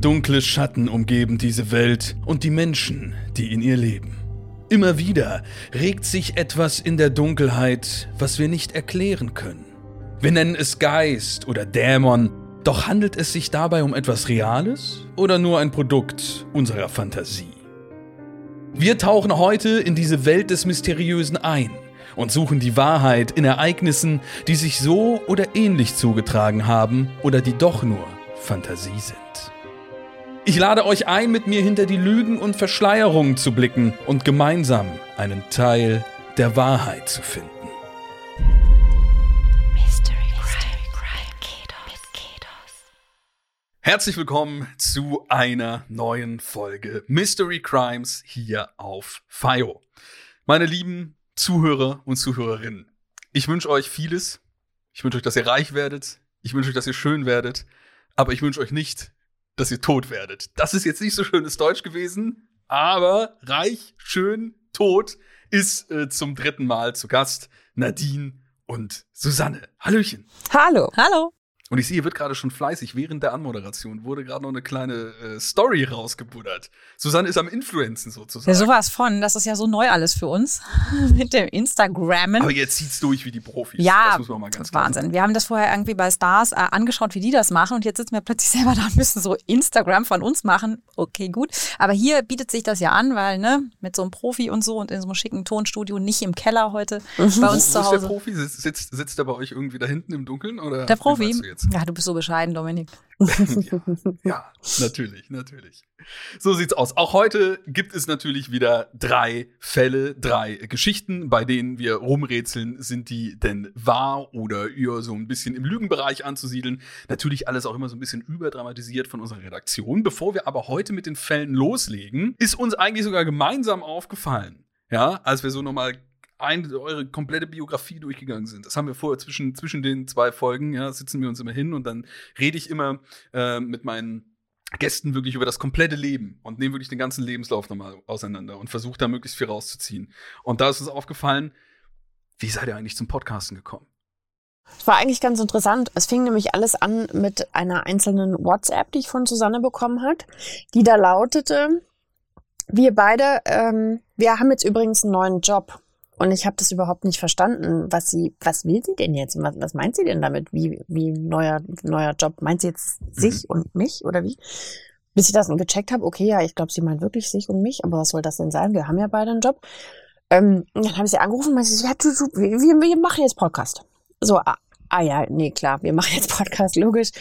Dunkle Schatten umgeben diese Welt und die Menschen, die in ihr leben. Immer wieder regt sich etwas in der Dunkelheit, was wir nicht erklären können. Wir nennen es Geist oder Dämon, doch handelt es sich dabei um etwas Reales oder nur ein Produkt unserer Fantasie? Wir tauchen heute in diese Welt des Mysteriösen ein und suchen die Wahrheit in Ereignissen, die sich so oder ähnlich zugetragen haben oder die doch nur Fantasie sind. Ich lade euch ein, mit mir hinter die Lügen und Verschleierungen zu blicken und gemeinsam einen Teil der Wahrheit zu finden. Herzlich willkommen zu einer neuen Folge Mystery Crimes hier auf FIO. Meine lieben Zuhörer und Zuhörerinnen, ich wünsche euch vieles. Ich wünsche euch, dass ihr reich werdet. Ich wünsche euch, dass ihr schön werdet. Aber ich wünsche euch nicht, dass ihr tot werdet. Das ist jetzt nicht so schönes Deutsch gewesen, aber reich, schön, tot ist äh, zum dritten Mal zu Gast Nadine und Susanne. Hallöchen. Hallo. Hallo. Und ich sehe, wird gerade schon fleißig. Während der Anmoderation wurde gerade noch eine kleine äh, Story rausgebuddert. Susanne ist am Influenzen sozusagen. Ja, sowas von. Das ist ja so neu alles für uns. Mit dem Instagrammen. Aber jetzt zieht's durch wie die Profis. Ja, das muss man mal ganz klar Wahnsinn. Sagen. Wir haben das vorher irgendwie bei Stars äh, angeschaut, wie die das machen. Und jetzt sitzen wir plötzlich selber da und müssen so Instagram von uns machen. Okay, gut. Aber hier bietet sich das ja an, weil, ne, mit so einem Profi und so und in so einem schicken Tonstudio, nicht im Keller heute mhm. bei uns Wo zu Hause. Ist der Profi? Sitzt, sitzt, sitzt er bei euch irgendwie da hinten im Dunkeln? Oder der Profi? Jetzt? Ja, du bist so bescheiden, Dominik. ja, ja, natürlich, natürlich. So sieht's aus. Auch heute gibt es natürlich wieder drei Fälle, drei Geschichten, bei denen wir rumrätseln, sind die denn wahr oder eher so ein bisschen im Lügenbereich anzusiedeln. Natürlich alles auch immer so ein bisschen überdramatisiert von unserer Redaktion. Bevor wir aber heute mit den Fällen loslegen, ist uns eigentlich sogar gemeinsam aufgefallen, ja, als wir so nochmal ein, eure komplette Biografie durchgegangen sind. Das haben wir vorher zwischen, zwischen den zwei Folgen, ja, sitzen wir uns immer hin und dann rede ich immer äh, mit meinen Gästen wirklich über das komplette Leben und nehme wirklich den ganzen Lebenslauf nochmal auseinander und versuche da möglichst viel rauszuziehen. Und da ist uns aufgefallen, wie seid ihr eigentlich zum Podcasten gekommen? Es war eigentlich ganz interessant. Es fing nämlich alles an mit einer einzelnen WhatsApp, die ich von Susanne bekommen hat, die da lautete, wir beide, ähm, wir haben jetzt übrigens einen neuen Job. Und ich habe das überhaupt nicht verstanden. Was sie, was will sie denn jetzt? Was, was meint sie denn damit? Wie, wie neuer, neuer Job? Meint sie jetzt mhm. sich und mich oder wie? Bis ich das gecheckt habe, okay, ja, ich glaube, sie meint wirklich sich und mich, aber was soll das denn sein? Wir haben ja beide einen Job. Ähm, dann habe ich sie angerufen und meinte, ja, du, du, wir, wir machen jetzt Podcast. So, ah, ah ja, nee, klar, wir machen jetzt Podcast, logisch.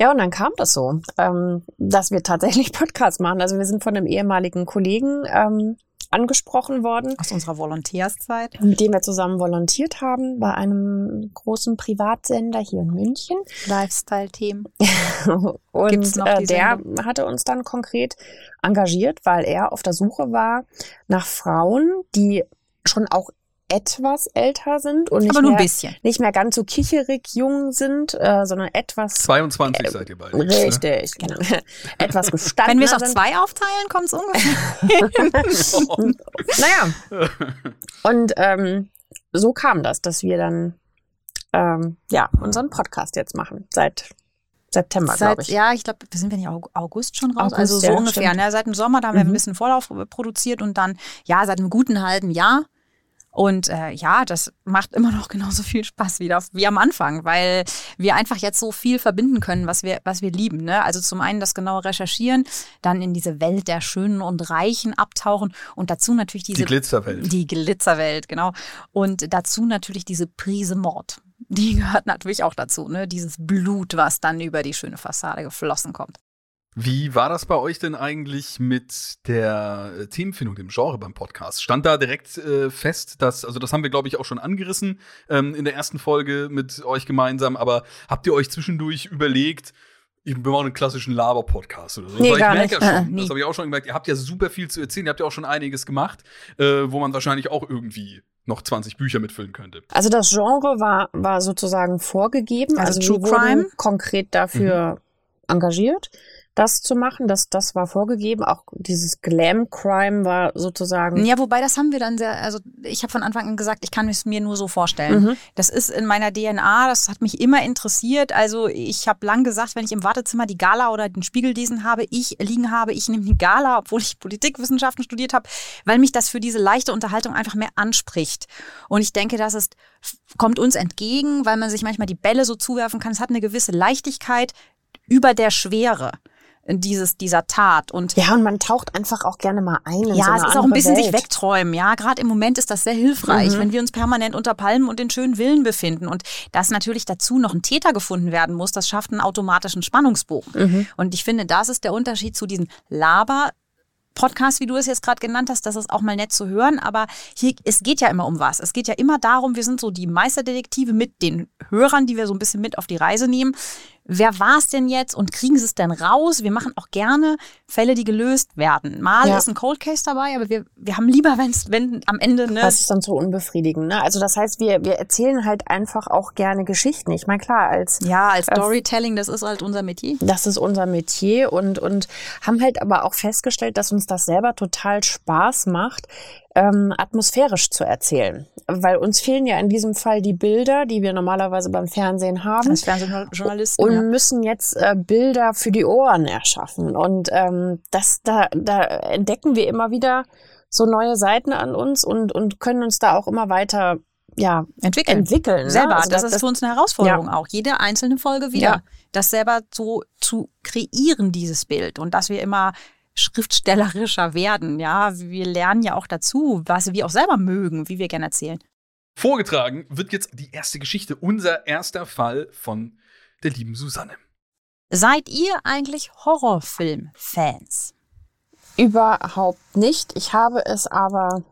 Ja, und dann kam das so, ähm, dass wir tatsächlich Podcast machen. Also wir sind von einem ehemaligen Kollegen ähm, angesprochen worden. Aus unserer Volontärszeit. Mit dem wir zusammen volontiert haben bei einem großen Privatsender hier in München. Lifestyle-Themen. und äh, der hatte uns dann konkret engagiert, weil er auf der Suche war nach Frauen, die schon auch etwas älter sind und nicht, Aber nur mehr, ein bisschen. nicht mehr ganz so kicherig jung sind, äh, sondern etwas. 22 äh, seid ihr beide. Richtig, ne? genau. etwas gestanden. Wenn wir es auf zwei aufteilen, kommt es ungefähr. naja. Und ähm, so kam das, dass wir dann ähm, ja unseren Podcast jetzt machen seit September, glaube ich. Ja, ich glaube, wir sind wir nicht August schon raus, August, also so ja, ungefähr. Ne? Seit dem Sommer, da haben mhm. wir ein mhm. bisschen Vorlauf produziert und dann, ja, seit einem guten halben Jahr und äh, ja, das macht immer noch genauso viel Spaß wieder wie am Anfang, weil wir einfach jetzt so viel verbinden können, was wir, was wir lieben. Ne? Also zum einen das genaue Recherchieren, dann in diese Welt der Schönen und Reichen abtauchen und dazu natürlich diese die Glitzerwelt. Die Glitzerwelt, genau. Und dazu natürlich diese Prise Mord. Die gehört natürlich auch dazu, ne? Dieses Blut, was dann über die schöne Fassade geflossen kommt. Wie war das bei euch denn eigentlich mit der äh, Themenfindung, dem Genre beim Podcast? Stand da direkt äh, fest, dass, also das haben wir, glaube ich, auch schon angerissen ähm, in der ersten Folge mit euch gemeinsam, aber habt ihr euch zwischendurch überlegt, wir machen einen klassischen Laber-Podcast oder so. Nee, Weil ich merke ja schon, äh, das habe ich auch schon gemerkt, ihr habt ja super viel zu erzählen, ihr habt ja auch schon einiges gemacht, äh, wo man wahrscheinlich auch irgendwie noch 20 Bücher mitfüllen könnte. Also das Genre war, war sozusagen vorgegeben. Also, also True Crime. konkret dafür mhm. engagiert das zu machen. Das, das war vorgegeben. Auch dieses Glam-Crime war sozusagen. Ja, wobei das haben wir dann sehr, also ich habe von Anfang an gesagt, ich kann es mir nur so vorstellen. Mhm. Das ist in meiner DNA, das hat mich immer interessiert. Also ich habe lang gesagt, wenn ich im Wartezimmer die Gala oder den Spiegel lesen habe, ich liegen habe, ich nehme die Gala, obwohl ich Politikwissenschaften studiert habe, weil mich das für diese leichte Unterhaltung einfach mehr anspricht. Und ich denke, das ist, kommt uns entgegen, weil man sich manchmal die Bälle so zuwerfen kann. Es hat eine gewisse Leichtigkeit über der Schwere dieses, dieser Tat. Und ja, und man taucht einfach auch gerne mal ein. In ja, so es ist auch ein bisschen Welt. sich wegträumen. Ja, gerade im Moment ist das sehr hilfreich, mhm. wenn wir uns permanent unter Palmen und in schönen Villen befinden. Und dass natürlich dazu noch ein Täter gefunden werden muss, das schafft einen automatischen Spannungsbogen. Mhm. Und ich finde, das ist der Unterschied zu diesen Laber Podcast, wie du es jetzt gerade genannt hast, das ist auch mal nett zu hören, aber hier, es geht ja immer um was. Es geht ja immer darum, wir sind so die Meisterdetektive mit den Hörern, die wir so ein bisschen mit auf die Reise nehmen wer war es denn jetzt und kriegen sie es denn raus? Wir machen auch gerne Fälle, die gelöst werden. Mal ja. ist ein Cold Case dabei, aber wir, wir haben lieber, wenn's, wenn am Ende. Ne das ist dann so unbefriedigend. Ne? Also das heißt, wir, wir erzählen halt einfach auch gerne Geschichten. Ich meine, klar, als. Ja, als Storytelling, das ist halt unser Metier. Das ist unser Metier und, und haben halt aber auch festgestellt, dass uns das selber total Spaß macht, ähm, atmosphärisch zu erzählen. Weil uns fehlen ja in diesem Fall die Bilder, die wir normalerweise beim Fernsehen haben. Als Fernsehjournalisten. Und ja. müssen jetzt äh, Bilder für die Ohren erschaffen. Und ähm, das, da, da entdecken wir immer wieder so neue Seiten an uns und, und können uns da auch immer weiter ja, entwickeln. entwickeln ne? selber. Ne? Also das, das, ist für uns eine Herausforderung ja. auch. Jede einzelne Folge wieder. Ja. Das selber so zu kreieren, dieses Bild. Und dass wir immer schriftstellerischer werden. Ja, wir lernen ja auch dazu, was wir auch selber mögen, wie wir gerne erzählen. Vorgetragen wird jetzt die erste Geschichte, unser erster Fall von der lieben Susanne. Seid ihr eigentlich Horrorfilm-Fans? Überhaupt nicht. Ich habe es aber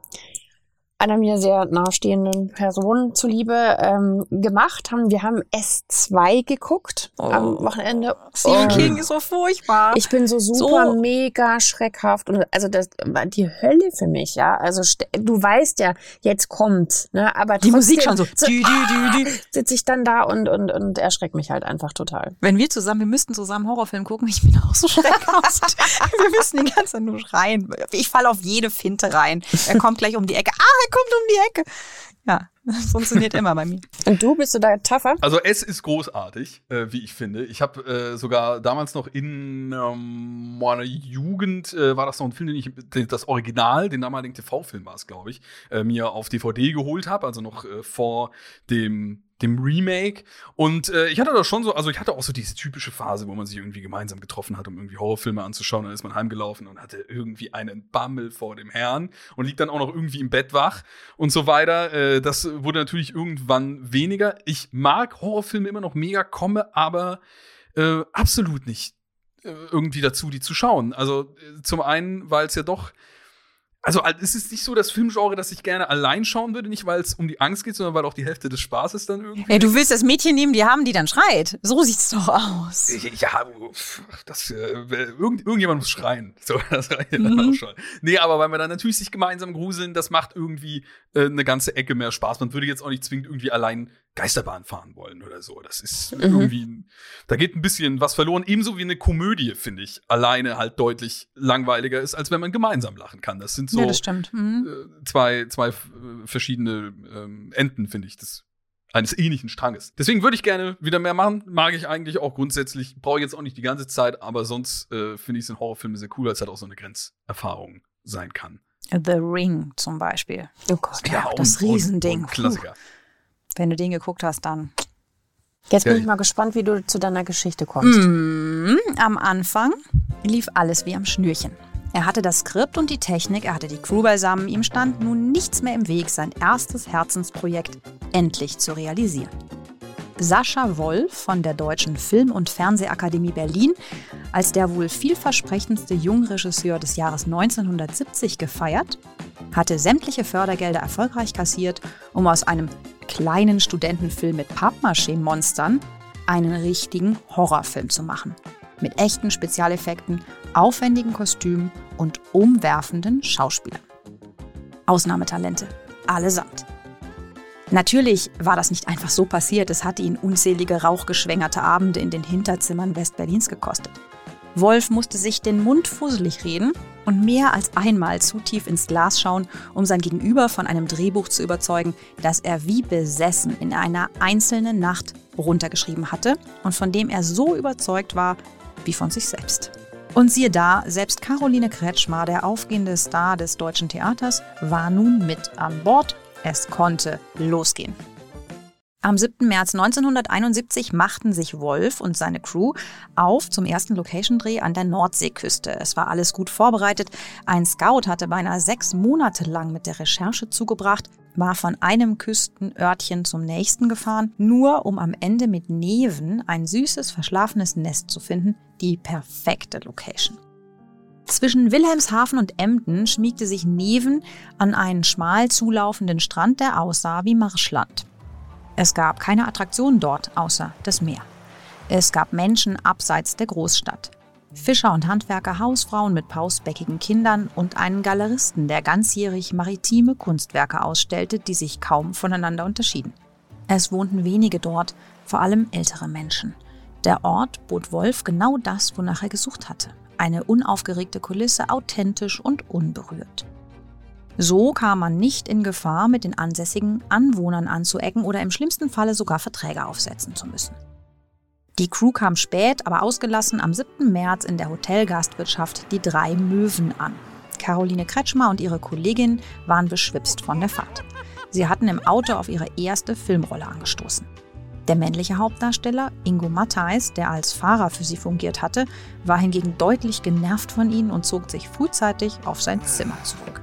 einer mir sehr nahestehenden Person zuliebe ähm, gemacht haben. Wir haben S2 geguckt oh. am Wochenende. Stephen King ist so furchtbar. Ich bin so super so. mega schreckhaft und also das war die Hölle für mich, ja. Also du weißt ja, jetzt kommt, ne, aber die Musik schon so. so dü, dü, dü, sitze ich dann da und und und erschreckt mich halt einfach total. Wenn wir zusammen, wir müssten zusammen Horrorfilm gucken, ich bin auch so schreckhaft. wir müssen die ganze Zeit nur schreien. Ich falle auf jede Finte rein. Er kommt gleich um die Ecke. Ah, kommt um die Ecke. Ja, das funktioniert immer bei mir. Und du, bist du da tougher? Also es ist großartig, äh, wie ich finde. Ich habe äh, sogar damals noch in ähm, meiner Jugend, äh, war das noch ein Film, den ich, das Original, den damaligen TV-Film war es, glaube ich, äh, mir auf DVD geholt habe, also noch äh, vor dem dem Remake. Und äh, ich hatte da schon so, also ich hatte auch so diese typische Phase, wo man sich irgendwie gemeinsam getroffen hat, um irgendwie Horrorfilme anzuschauen. Dann ist man heimgelaufen und hatte irgendwie einen Bammel vor dem Herrn und liegt dann auch noch irgendwie im Bett wach und so weiter. Äh, das wurde natürlich irgendwann weniger. Ich mag Horrorfilme immer noch mega, komme aber äh, absolut nicht äh, irgendwie dazu, die zu schauen. Also äh, zum einen, weil es ja doch also es ist nicht so das Filmgenre, das ich gerne allein schauen würde, nicht weil es um die Angst geht, sondern weil auch die Hälfte des Spaßes dann irgendwie. Ja, du willst das Mädchen nehmen, die haben, die dann schreit. So sieht's doch aus. Ja, das äh, irgend, irgendjemand muss schreien. So, das reicht mhm. dann auch schon. Nee, aber weil wir dann natürlich sich gemeinsam gruseln, das macht irgendwie äh, eine ganze Ecke mehr Spaß. Man würde jetzt auch nicht zwingend irgendwie allein Geisterbahn fahren wollen oder so. Das ist mhm. irgendwie, da geht ein bisschen was verloren. Ebenso wie eine Komödie, finde ich, alleine halt deutlich langweiliger ist, als wenn man gemeinsam lachen kann. Das sind so ja, das mhm. äh, zwei, zwei äh, verschiedene ähm, Enden, finde ich, des, eines ähnlichen Stranges. Deswegen würde ich gerne wieder mehr machen. Mag ich eigentlich auch grundsätzlich. Brauche ich jetzt auch nicht die ganze Zeit, aber sonst äh, finde ich es in Horrorfilmen sehr cool, weil es halt auch so eine Grenzerfahrung sein kann. The Ring zum Beispiel. Oh Gott, ja, ja das Riesending. Klassiker. Wenn du den geguckt hast, dann. Jetzt bin ich mal gespannt, wie du zu deiner Geschichte kommst. Mm, am Anfang lief alles wie am Schnürchen. Er hatte das Skript und die Technik, er hatte die Crew beisammen, ihm stand nun nichts mehr im Weg, sein erstes Herzensprojekt endlich zu realisieren. Sascha Wolf von der Deutschen Film- und Fernsehakademie Berlin als der wohl vielversprechendste Jungregisseur des Jahres 1970 gefeiert, hatte sämtliche Fördergelder erfolgreich kassiert, um aus einem kleinen Studentenfilm mit Pappmaché-Monstern einen richtigen Horrorfilm zu machen. Mit echten Spezialeffekten, aufwendigen Kostümen und umwerfenden Schauspielern. Ausnahmetalente, allesamt. Natürlich war das nicht einfach so passiert, es hatte ihn unzählige rauchgeschwängerte Abende in den Hinterzimmern Westberlins gekostet. Wolf musste sich den Mund fusselig reden und mehr als einmal zu tief ins Glas schauen, um sein Gegenüber von einem Drehbuch zu überzeugen, das er wie besessen in einer einzelnen Nacht runtergeschrieben hatte und von dem er so überzeugt war wie von sich selbst. Und siehe da, selbst Caroline Kretschmer, der aufgehende Star des deutschen Theaters, war nun mit an Bord. Es konnte losgehen. Am 7. März 1971 machten sich Wolf und seine Crew auf zum ersten Location-Dreh an der Nordseeküste. Es war alles gut vorbereitet. Ein Scout hatte beinahe sechs Monate lang mit der Recherche zugebracht, war von einem Küstenörtchen zum nächsten gefahren, nur um am Ende mit Neven ein süßes, verschlafenes Nest zu finden, die perfekte Location. Zwischen Wilhelmshaven und Emden schmiegte sich Neven an einen schmal zulaufenden Strand, der aussah wie Marschland. Es gab keine Attraktionen dort außer das Meer. Es gab Menschen abseits der Großstadt. Fischer und Handwerker, Hausfrauen mit pausbäckigen Kindern und einen Galeristen, der ganzjährig maritime Kunstwerke ausstellte, die sich kaum voneinander unterschieden. Es wohnten wenige dort, vor allem ältere Menschen. Der Ort bot Wolf genau das, wonach er gesucht hatte. Eine unaufgeregte Kulisse, authentisch und unberührt. So kam man nicht in Gefahr, mit den ansässigen Anwohnern anzuecken oder im schlimmsten Falle sogar Verträge aufsetzen zu müssen. Die Crew kam spät, aber ausgelassen am 7. März in der Hotelgastwirtschaft die drei Möwen an. Caroline Kretschmer und ihre Kollegin waren beschwipst von der Fahrt. Sie hatten im Auto auf ihre erste Filmrolle angestoßen. Der männliche Hauptdarsteller, Ingo Matthijs, der als Fahrer für sie fungiert hatte, war hingegen deutlich genervt von ihnen und zog sich frühzeitig auf sein Zimmer zurück.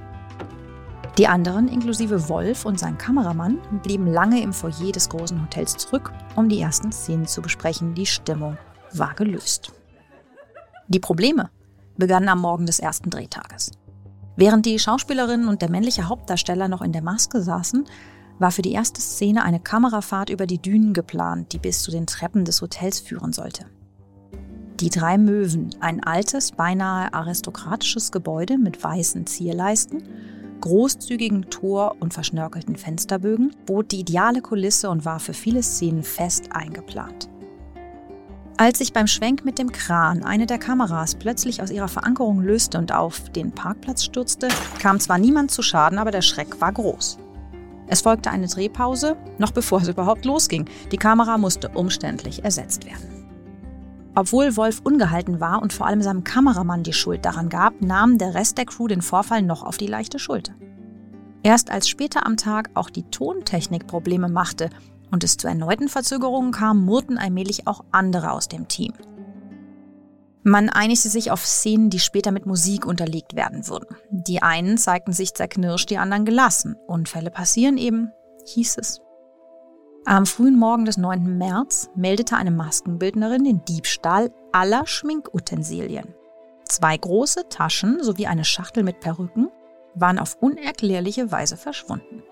Die anderen, inklusive Wolf und sein Kameramann, blieben lange im Foyer des großen Hotels zurück, um die ersten Szenen zu besprechen. Die Stimmung war gelöst. Die Probleme begannen am Morgen des ersten Drehtages. Während die Schauspielerin und der männliche Hauptdarsteller noch in der Maske saßen, war für die erste Szene eine Kamerafahrt über die Dünen geplant, die bis zu den Treppen des Hotels führen sollte. Die drei Möwen, ein altes, beinahe aristokratisches Gebäude mit weißen Zierleisten, großzügigen Tor- und verschnörkelten Fensterbögen bot die ideale Kulisse und war für viele Szenen fest eingeplant. Als sich beim Schwenk mit dem Kran eine der Kameras plötzlich aus ihrer Verankerung löste und auf den Parkplatz stürzte, kam zwar niemand zu Schaden, aber der Schreck war groß. Es folgte eine Drehpause, noch bevor es überhaupt losging. Die Kamera musste umständlich ersetzt werden. Obwohl Wolf ungehalten war und vor allem seinem Kameramann die Schuld daran gab, nahm der Rest der Crew den Vorfall noch auf die leichte Schulter. Erst als später am Tag auch die Tontechnik Probleme machte und es zu erneuten Verzögerungen kam, murrten allmählich auch andere aus dem Team. Man einigte sich auf Szenen, die später mit Musik unterlegt werden würden. Die einen zeigten sich zerknirscht, die anderen gelassen. Unfälle passieren eben, hieß es. Am frühen Morgen des 9. März meldete eine Maskenbildnerin den Diebstahl aller Schminkutensilien. Zwei große Taschen sowie eine Schachtel mit Perücken waren auf unerklärliche Weise verschwunden.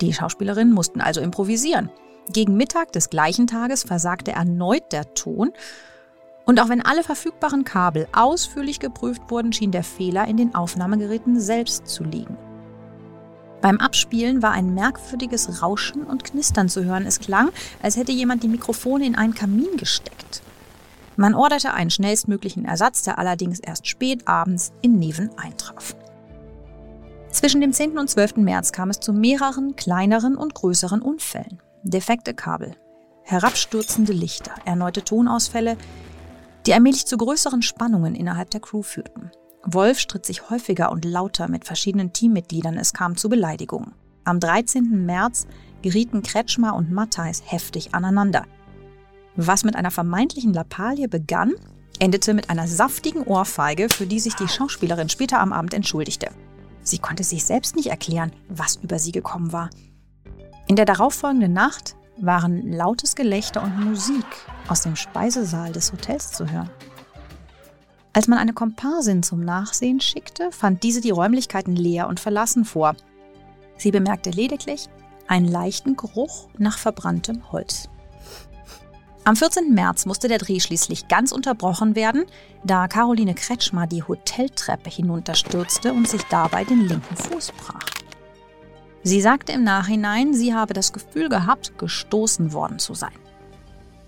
Die Schauspielerinnen mussten also improvisieren. Gegen Mittag des gleichen Tages versagte erneut der Ton und auch wenn alle verfügbaren Kabel ausführlich geprüft wurden, schien der Fehler in den Aufnahmegeräten selbst zu liegen. Beim Abspielen war ein merkwürdiges Rauschen und Knistern zu hören. Es klang, als hätte jemand die Mikrofone in einen Kamin gesteckt. Man orderte einen schnellstmöglichen Ersatz, der allerdings erst spät abends in Neven eintraf. Zwischen dem 10. und 12. März kam es zu mehreren kleineren und größeren Unfällen. Defekte Kabel, herabstürzende Lichter, erneute Tonausfälle, die allmählich zu größeren Spannungen innerhalb der Crew führten. Wolf stritt sich häufiger und lauter mit verschiedenen Teammitgliedern, es kam zu Beleidigungen. Am 13. März gerieten Kretschmer und Matthijs heftig aneinander. Was mit einer vermeintlichen Lappalie begann, endete mit einer saftigen Ohrfeige, für die sich die Schauspielerin später am Abend entschuldigte. Sie konnte sich selbst nicht erklären, was über sie gekommen war. In der darauffolgenden Nacht waren lautes Gelächter und Musik aus dem Speisesaal des Hotels zu hören. Als man eine Komparsin zum Nachsehen schickte, fand diese die Räumlichkeiten leer und verlassen vor. Sie bemerkte lediglich einen leichten Geruch nach verbranntem Holz. Am 14. März musste der Dreh schließlich ganz unterbrochen werden, da Caroline Kretschmer die Hoteltreppe hinunterstürzte und sich dabei den linken Fuß brach. Sie sagte im Nachhinein, sie habe das Gefühl gehabt, gestoßen worden zu sein.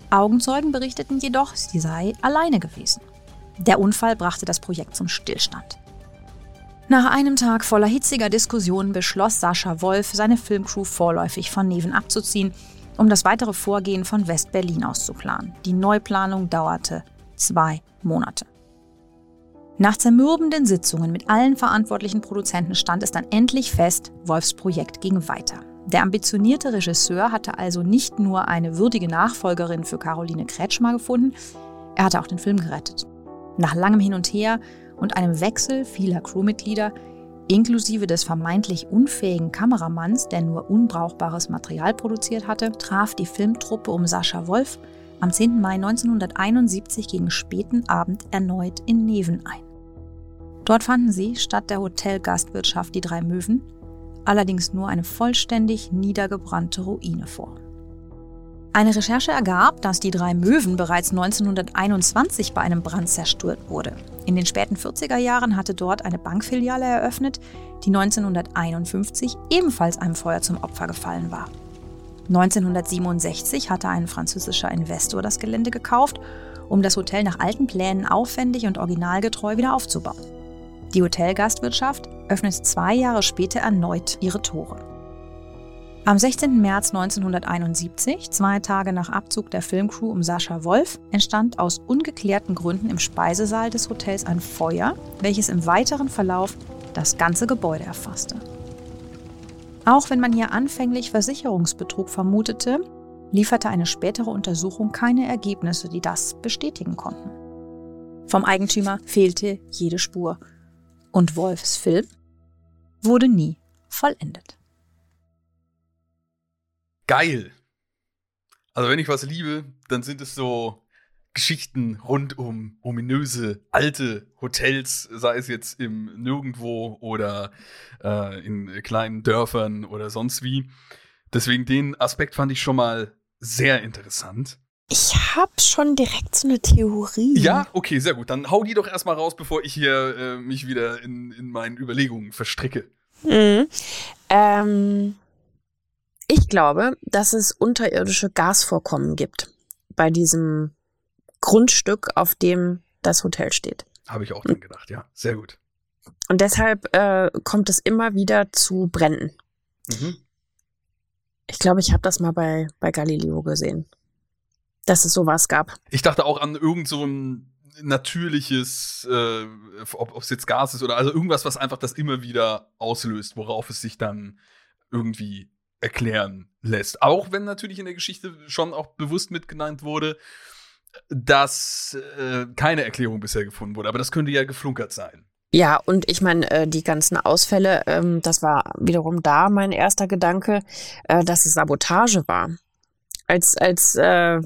Augenzeugen berichteten jedoch, sie sei alleine gewesen. Der Unfall brachte das Projekt zum Stillstand. Nach einem Tag voller hitziger Diskussionen beschloss Sascha Wolf, seine Filmcrew vorläufig von Neven abzuziehen, um das weitere Vorgehen von West-Berlin aus zu planen. Die Neuplanung dauerte zwei Monate. Nach zermürbenden Sitzungen mit allen verantwortlichen Produzenten stand es dann endlich fest, Wolfs Projekt ging weiter. Der ambitionierte Regisseur hatte also nicht nur eine würdige Nachfolgerin für Caroline Kretschmer gefunden, er hatte auch den Film gerettet. Nach langem Hin und Her und einem Wechsel vieler Crewmitglieder, inklusive des vermeintlich unfähigen Kameramanns, der nur unbrauchbares Material produziert hatte, traf die Filmtruppe um Sascha Wolf am 10. Mai 1971 gegen späten Abend erneut in Neven ein. Dort fanden sie statt der Hotelgastwirtschaft die drei Möwen allerdings nur eine vollständig niedergebrannte Ruine vor. Eine Recherche ergab, dass die drei Möwen bereits 1921 bei einem Brand zerstört wurde. In den späten 40er Jahren hatte dort eine Bankfiliale eröffnet, die 1951 ebenfalls einem Feuer zum Opfer gefallen war. 1967 hatte ein französischer Investor das Gelände gekauft, um das Hotel nach alten Plänen aufwendig und originalgetreu wieder aufzubauen. Die Hotelgastwirtschaft öffnet zwei Jahre später erneut ihre Tore. Am 16. März 1971, zwei Tage nach Abzug der Filmcrew um Sascha Wolf, entstand aus ungeklärten Gründen im Speisesaal des Hotels ein Feuer, welches im weiteren Verlauf das ganze Gebäude erfasste. Auch wenn man hier anfänglich Versicherungsbetrug vermutete, lieferte eine spätere Untersuchung keine Ergebnisse, die das bestätigen konnten. Vom Eigentümer fehlte jede Spur und Wolfs Film wurde nie vollendet. Geil. Also wenn ich was liebe, dann sind es so Geschichten rund um ominöse alte Hotels, sei es jetzt im Nirgendwo oder äh, in kleinen Dörfern oder sonst wie. Deswegen den Aspekt fand ich schon mal sehr interessant. Ich habe schon direkt so eine Theorie. Ja, okay, sehr gut. Dann hau die doch erstmal raus, bevor ich hier äh, mich wieder in, in meinen Überlegungen verstricke. Mhm. Ähm, ich glaube, dass es unterirdische Gasvorkommen gibt bei diesem Grundstück, auf dem das Hotel steht. Habe ich auch dran gedacht, ja. Sehr gut. Und deshalb äh, kommt es immer wieder zu Bränden. Mhm. Ich glaube, ich habe das mal bei, bei Galileo gesehen dass es sowas gab. Ich dachte auch an irgend so ein natürliches, äh, ob es jetzt Gas ist oder also irgendwas, was einfach das immer wieder auslöst, worauf es sich dann irgendwie erklären lässt. Auch wenn natürlich in der Geschichte schon auch bewusst mitgenannt wurde, dass äh, keine Erklärung bisher gefunden wurde. Aber das könnte ja geflunkert sein. Ja, und ich meine, äh, die ganzen Ausfälle, ähm, das war wiederum da mein erster Gedanke, äh, dass es Sabotage war. Als, als äh,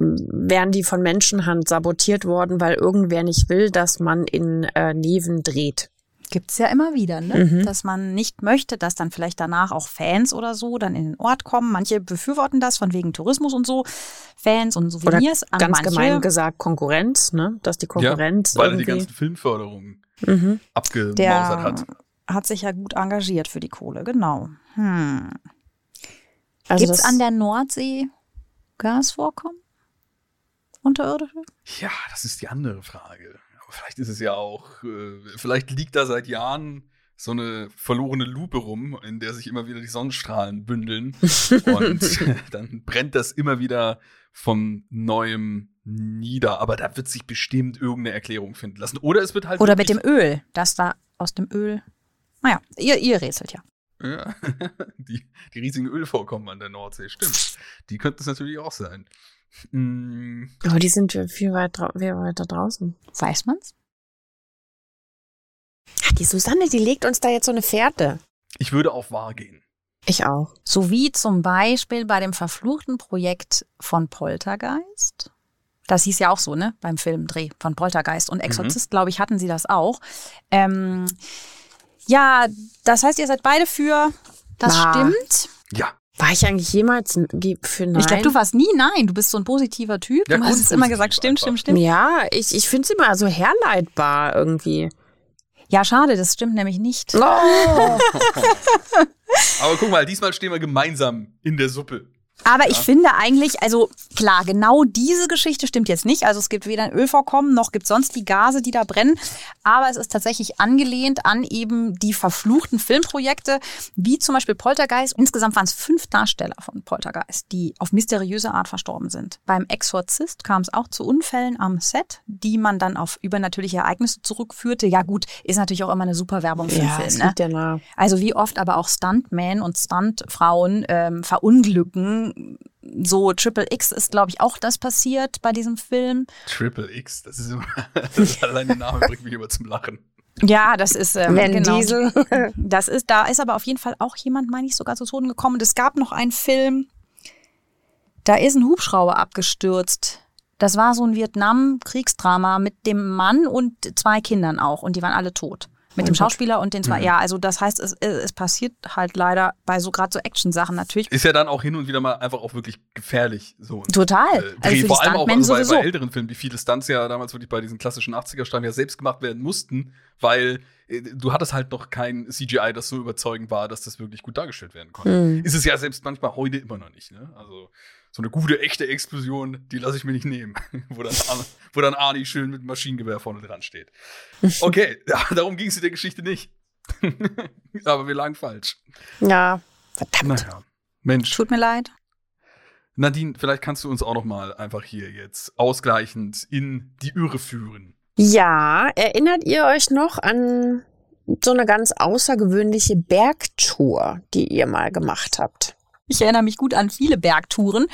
wären die von Menschenhand sabotiert worden, weil irgendwer nicht will, dass man in äh, Neven dreht. Gibt's ja immer wieder, ne? Mhm. dass man nicht möchte, dass dann vielleicht danach auch Fans oder so dann in den Ort kommen. Manche befürworten das von wegen Tourismus und so, Fans und Souvenirs. Oder ganz manche, gemein gesagt Konkurrenz, ne? dass die Konkurrenz ja, weil irgendwie... die ganzen Filmförderungen mhm. abgemausert Der hat. Hat sich ja gut engagiert für die Kohle, genau. Hm. Also Gibt's an der Nordsee Gasvorkommen? Unterirdische? Ja, das ist die andere Frage. Aber vielleicht ist es ja auch, äh, vielleicht liegt da seit Jahren so eine verlorene Lupe rum, in der sich immer wieder die Sonnenstrahlen bündeln. und dann brennt das immer wieder von neuem nieder. Aber da wird sich bestimmt irgendeine Erklärung finden lassen. Oder es wird halt. Oder mit dem Öl, das da aus dem Öl. Naja, ihr, ihr rätselt ja. Ja, die, die riesigen Ölvorkommen an der Nordsee, stimmt. Die könnten es natürlich auch sein. Mm. Aber die sind viel, weit, viel weiter draußen. Weiß man's? Ach, die Susanne, die legt uns da jetzt so eine Fährte. Ich würde auf wahr gehen. Ich auch. So wie zum Beispiel bei dem verfluchten Projekt von Poltergeist. Das hieß ja auch so, ne? Beim Filmdreh von Poltergeist und Exorzist, mhm. glaube ich, hatten sie das auch. Ähm, ja, das heißt, ihr seid beide für. Das Na. stimmt. Ja. War ich eigentlich jemals für Nein? Ich glaube, du warst nie Nein. Du bist so ein positiver Typ. Ja, du hast es immer gesagt, stimmt, stimmt, stimmt. Ja, ich, ich finde es immer so herleitbar irgendwie. Ja, schade, das stimmt nämlich nicht. Oh. Aber guck mal, diesmal stehen wir gemeinsam in der Suppe. Aber ja. ich finde eigentlich, also klar, genau diese Geschichte stimmt jetzt nicht. Also es gibt weder ein Ölvorkommen, noch gibt es sonst die Gase, die da brennen. Aber es ist tatsächlich angelehnt an eben die verfluchten Filmprojekte, wie zum Beispiel Poltergeist. Insgesamt waren es fünf Darsteller von Poltergeist, die auf mysteriöse Art verstorben sind. Beim Exorzist kam es auch zu Unfällen am Set, die man dann auf übernatürliche Ereignisse zurückführte. Ja gut, ist natürlich auch immer eine super Werbung für ja, den Film. Ne? Ja. Also wie oft aber auch Stuntmen und Stuntfrauen ähm, verunglücken so Triple X ist, glaube ich, auch das passiert bei diesem Film. Triple X, das ist immer, das allein der Name bringt mich immer zum Lachen. Ja, das ist ähm, Van genau. Diesel. das ist, da ist aber auf jeden Fall auch jemand, meine ich, sogar zu Tode gekommen. Und es gab noch einen Film, da ist ein Hubschrauber abgestürzt. Das war so ein Vietnam-Kriegsdrama mit dem Mann und zwei Kindern auch. Und die waren alle tot. Mit dem Schauspieler und den zwei. Mhm. Ja, also das heißt, es, es passiert halt leider bei so gerade so Action-Sachen natürlich. Ist ja dann auch hin und wieder mal einfach auch wirklich gefährlich. So Total. Äh, also Vor allem auch also bei, bei, älteren Filmen, wie viele Stunts ja damals wirklich bei diesen klassischen 80er-Streifen ja selbst gemacht werden mussten, weil äh, du hattest halt noch kein CGI, das so überzeugend war, dass das wirklich gut dargestellt werden konnte. Mhm. Ist es ja selbst manchmal heute immer noch nicht. Ne? Also so eine gute, echte Explosion, die lasse ich mir nicht nehmen. wo, dann, wo dann Arnie schön mit dem Maschinengewehr vorne dran steht. Okay, darum ging es in der Geschichte nicht. Aber wir lagen falsch. Ja, verdammt. Naja, Mensch. Tut mir leid. Nadine, vielleicht kannst du uns auch noch mal einfach hier jetzt ausgleichend in die Irre führen. Ja, erinnert ihr euch noch an so eine ganz außergewöhnliche Bergtour, die ihr mal gemacht habt? Ich erinnere mich gut an viele Bergtouren.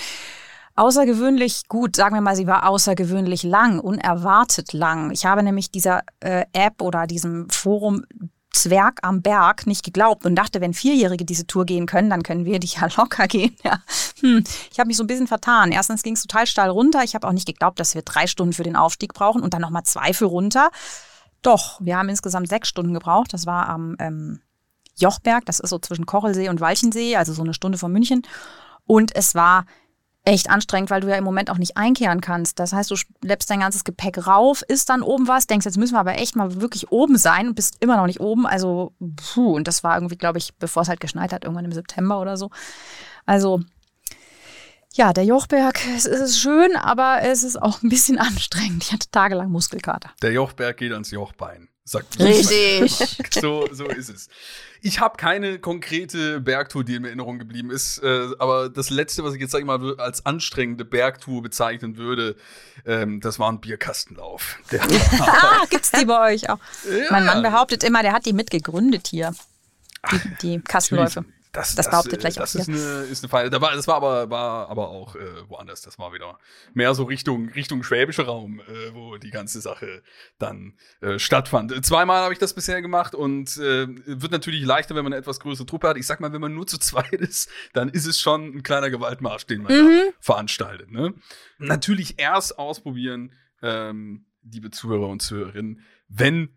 Außergewöhnlich gut, sagen wir mal, sie war außergewöhnlich lang, unerwartet lang. Ich habe nämlich dieser äh, App oder diesem Forum Zwerg am Berg nicht geglaubt und dachte, wenn Vierjährige diese Tour gehen können, dann können wir die ja locker gehen. Ja. Hm. Ich habe mich so ein bisschen vertan. Erstens ging es total steil runter. Ich habe auch nicht geglaubt, dass wir drei Stunden für den Aufstieg brauchen und dann nochmal zwei für runter. Doch, wir haben insgesamt sechs Stunden gebraucht. Das war am ähm, Jochberg, das ist so zwischen Kochelsee und Walchensee, also so eine Stunde von München. Und es war echt anstrengend, weil du ja im Moment auch nicht einkehren kannst. Das heißt, du schleppst dein ganzes Gepäck rauf, ist dann oben was, denkst, jetzt müssen wir aber echt mal wirklich oben sein und bist immer noch nicht oben. Also, puh, und das war irgendwie, glaube ich, bevor es halt geschneit hat, irgendwann im September oder so. Also, ja, der Jochberg, es ist schön, aber es ist auch ein bisschen anstrengend. Ich hatte tagelang Muskelkater. Der Jochberg geht ans Jochbein. Sagt Richtig. so, so ist es. Ich habe keine konkrete Bergtour, die in Erinnerung geblieben ist, äh, aber das letzte, was ich jetzt sag ich mal als anstrengende Bergtour bezeichnen würde, ähm, das war ein Bierkastenlauf. ah, gibt's die bei euch auch? Ja. Mein Mann behauptet immer, der hat die mitgegründet hier. Die, die Kastenläufe. Das, das, behauptet gleich das auch ist eine, ist eine Feine. Da war, das war aber, war aber auch äh, woanders. Das war wieder mehr so Richtung, Richtung schwäbischer Raum, äh, wo die ganze Sache dann äh, stattfand. Zweimal habe ich das bisher gemacht und äh, wird natürlich leichter, wenn man eine etwas größere Truppe hat. Ich sag mal, wenn man nur zu zweit ist, dann ist es schon ein kleiner Gewaltmarsch, den man mhm. veranstaltet. Ne? Natürlich erst ausprobieren, ähm, liebe Zuhörer und Zuhörerinnen, wenn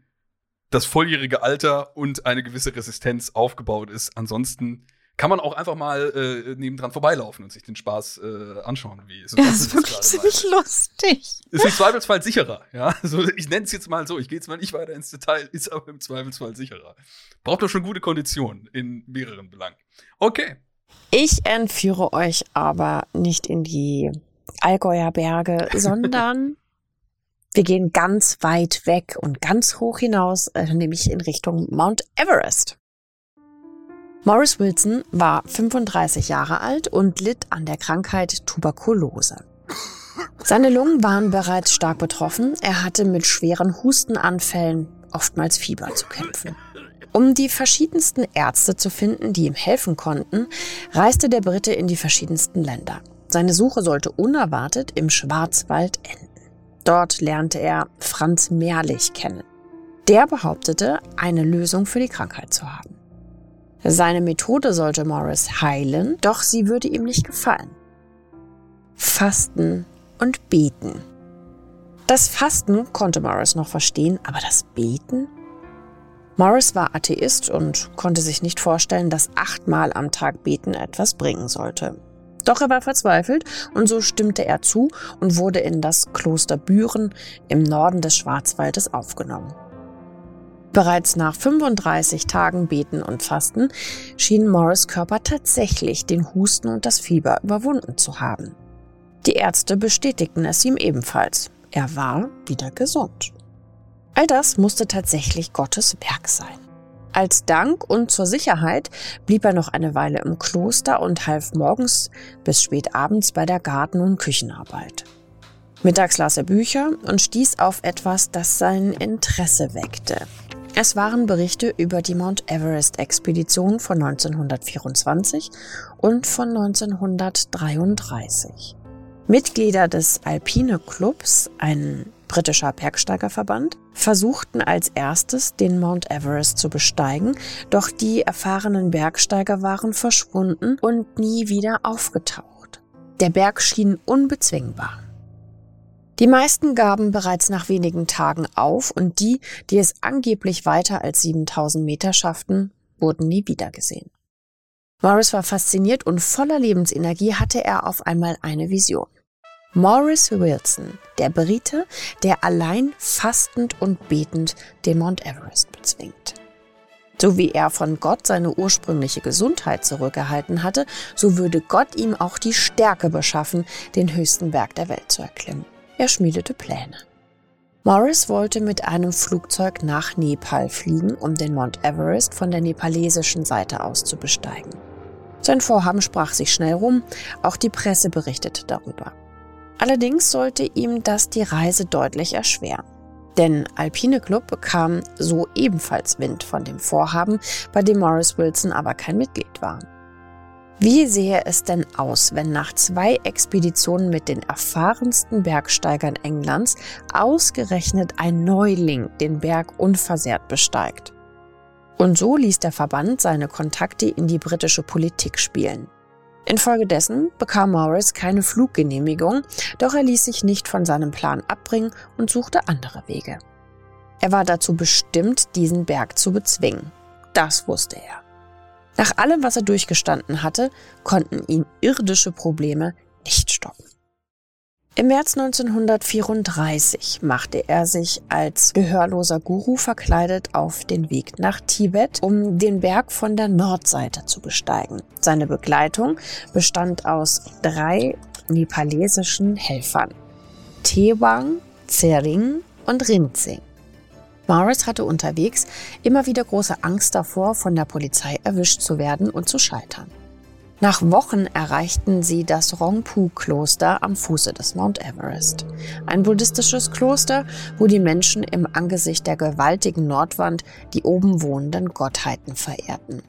das volljährige Alter und eine gewisse Resistenz aufgebaut ist. Ansonsten kann man auch einfach mal äh, nebendran vorbeilaufen und sich den Spaß äh, anschauen, wie es das ist. wirklich ziemlich lustig. Ist im Zweifelsfall sicherer, ja. Also ich nenne es jetzt mal so, ich gehe jetzt mal nicht weiter ins Detail, ist aber im Zweifelsfall sicherer. Braucht doch schon gute Konditionen in mehreren Belangen. Okay. Ich entführe euch aber nicht in die Allgäuer Berge, sondern wir gehen ganz weit weg und ganz hoch hinaus, äh, nämlich in Richtung Mount Everest. Morris Wilson war 35 Jahre alt und litt an der Krankheit Tuberkulose. Seine Lungen waren bereits stark betroffen. Er hatte mit schweren Hustenanfällen, oftmals Fieber zu kämpfen. Um die verschiedensten Ärzte zu finden, die ihm helfen konnten, reiste der Brite in die verschiedensten Länder. Seine Suche sollte unerwartet im Schwarzwald enden. Dort lernte er Franz Mehrlich kennen. Der behauptete, eine Lösung für die Krankheit zu haben. Seine Methode sollte Morris heilen, doch sie würde ihm nicht gefallen. Fasten und Beten. Das Fasten konnte Morris noch verstehen, aber das Beten? Morris war Atheist und konnte sich nicht vorstellen, dass achtmal am Tag Beten etwas bringen sollte. Doch er war verzweifelt und so stimmte er zu und wurde in das Kloster Büren im Norden des Schwarzwaldes aufgenommen. Bereits nach 35 Tagen Beten und Fasten schien Morris Körper tatsächlich den Husten und das Fieber überwunden zu haben. Die Ärzte bestätigten es ihm ebenfalls. Er war wieder gesund. All das musste tatsächlich Gottes Werk sein. Als Dank und zur Sicherheit blieb er noch eine Weile im Kloster und half morgens bis spät abends bei der Garten- und Küchenarbeit. Mittags las er Bücher und stieß auf etwas, das sein Interesse weckte. Es waren Berichte über die Mount Everest-Expedition von 1924 und von 1933. Mitglieder des Alpine Clubs, ein britischer Bergsteigerverband, versuchten als erstes den Mount Everest zu besteigen, doch die erfahrenen Bergsteiger waren verschwunden und nie wieder aufgetaucht. Der Berg schien unbezwingbar. Die meisten gaben bereits nach wenigen Tagen auf und die, die es angeblich weiter als 7000 Meter schafften, wurden nie wiedergesehen. Morris war fasziniert und voller Lebensenergie hatte er auf einmal eine Vision. Morris Wilson, der Brite, der allein fastend und betend den Mount Everest bezwingt. So wie er von Gott seine ursprüngliche Gesundheit zurückerhalten hatte, so würde Gott ihm auch die Stärke beschaffen, den höchsten Berg der Welt zu erklimmen. Er schmiedete Pläne. Morris wollte mit einem Flugzeug nach Nepal fliegen, um den Mount Everest von der nepalesischen Seite aus zu besteigen. Sein Vorhaben sprach sich schnell rum, auch die Presse berichtete darüber. Allerdings sollte ihm das die Reise deutlich erschweren. Denn Alpine Club bekam so ebenfalls Wind von dem Vorhaben, bei dem Morris Wilson aber kein Mitglied war. Wie sehe es denn aus, wenn nach zwei Expeditionen mit den erfahrensten Bergsteigern Englands ausgerechnet ein Neuling den Berg unversehrt besteigt? Und so ließ der Verband seine Kontakte in die britische Politik spielen. Infolgedessen bekam Morris keine Fluggenehmigung, doch er ließ sich nicht von seinem Plan abbringen und suchte andere Wege. Er war dazu bestimmt, diesen Berg zu bezwingen. Das wusste er. Nach allem, was er durchgestanden hatte, konnten ihn irdische Probleme nicht stoppen. Im März 1934 machte er sich als gehörloser Guru verkleidet auf den Weg nach Tibet, um den Berg von der Nordseite zu besteigen. Seine Begleitung bestand aus drei nepalesischen Helfern. Tewang, Tsering und Rinzing. Morris hatte unterwegs immer wieder große Angst davor, von der Polizei erwischt zu werden und zu scheitern. Nach Wochen erreichten sie das Rongpu-Kloster am Fuße des Mount Everest. Ein buddhistisches Kloster, wo die Menschen im Angesicht der gewaltigen Nordwand die oben wohnenden Gottheiten verehrten.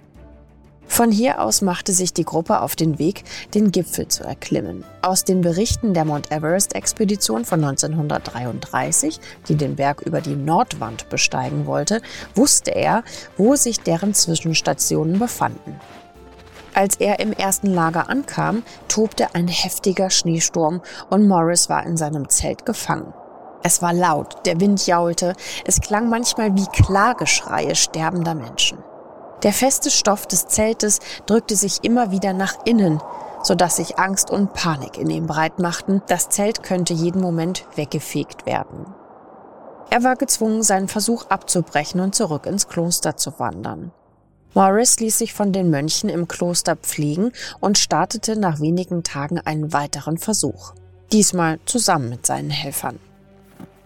Von hier aus machte sich die Gruppe auf den Weg, den Gipfel zu erklimmen. Aus den Berichten der Mount Everest-Expedition von 1933, die den Berg über die Nordwand besteigen wollte, wusste er, wo sich deren Zwischenstationen befanden. Als er im ersten Lager ankam, tobte ein heftiger Schneesturm und Morris war in seinem Zelt gefangen. Es war laut, der Wind jaulte, es klang manchmal wie Klageschreie sterbender Menschen. Der feste Stoff des Zeltes drückte sich immer wieder nach innen, sodass sich Angst und Panik in ihm breit machten, das Zelt könnte jeden Moment weggefegt werden. Er war gezwungen, seinen Versuch abzubrechen und zurück ins Kloster zu wandern. Morris ließ sich von den Mönchen im Kloster pflegen und startete nach wenigen Tagen einen weiteren Versuch. Diesmal zusammen mit seinen Helfern.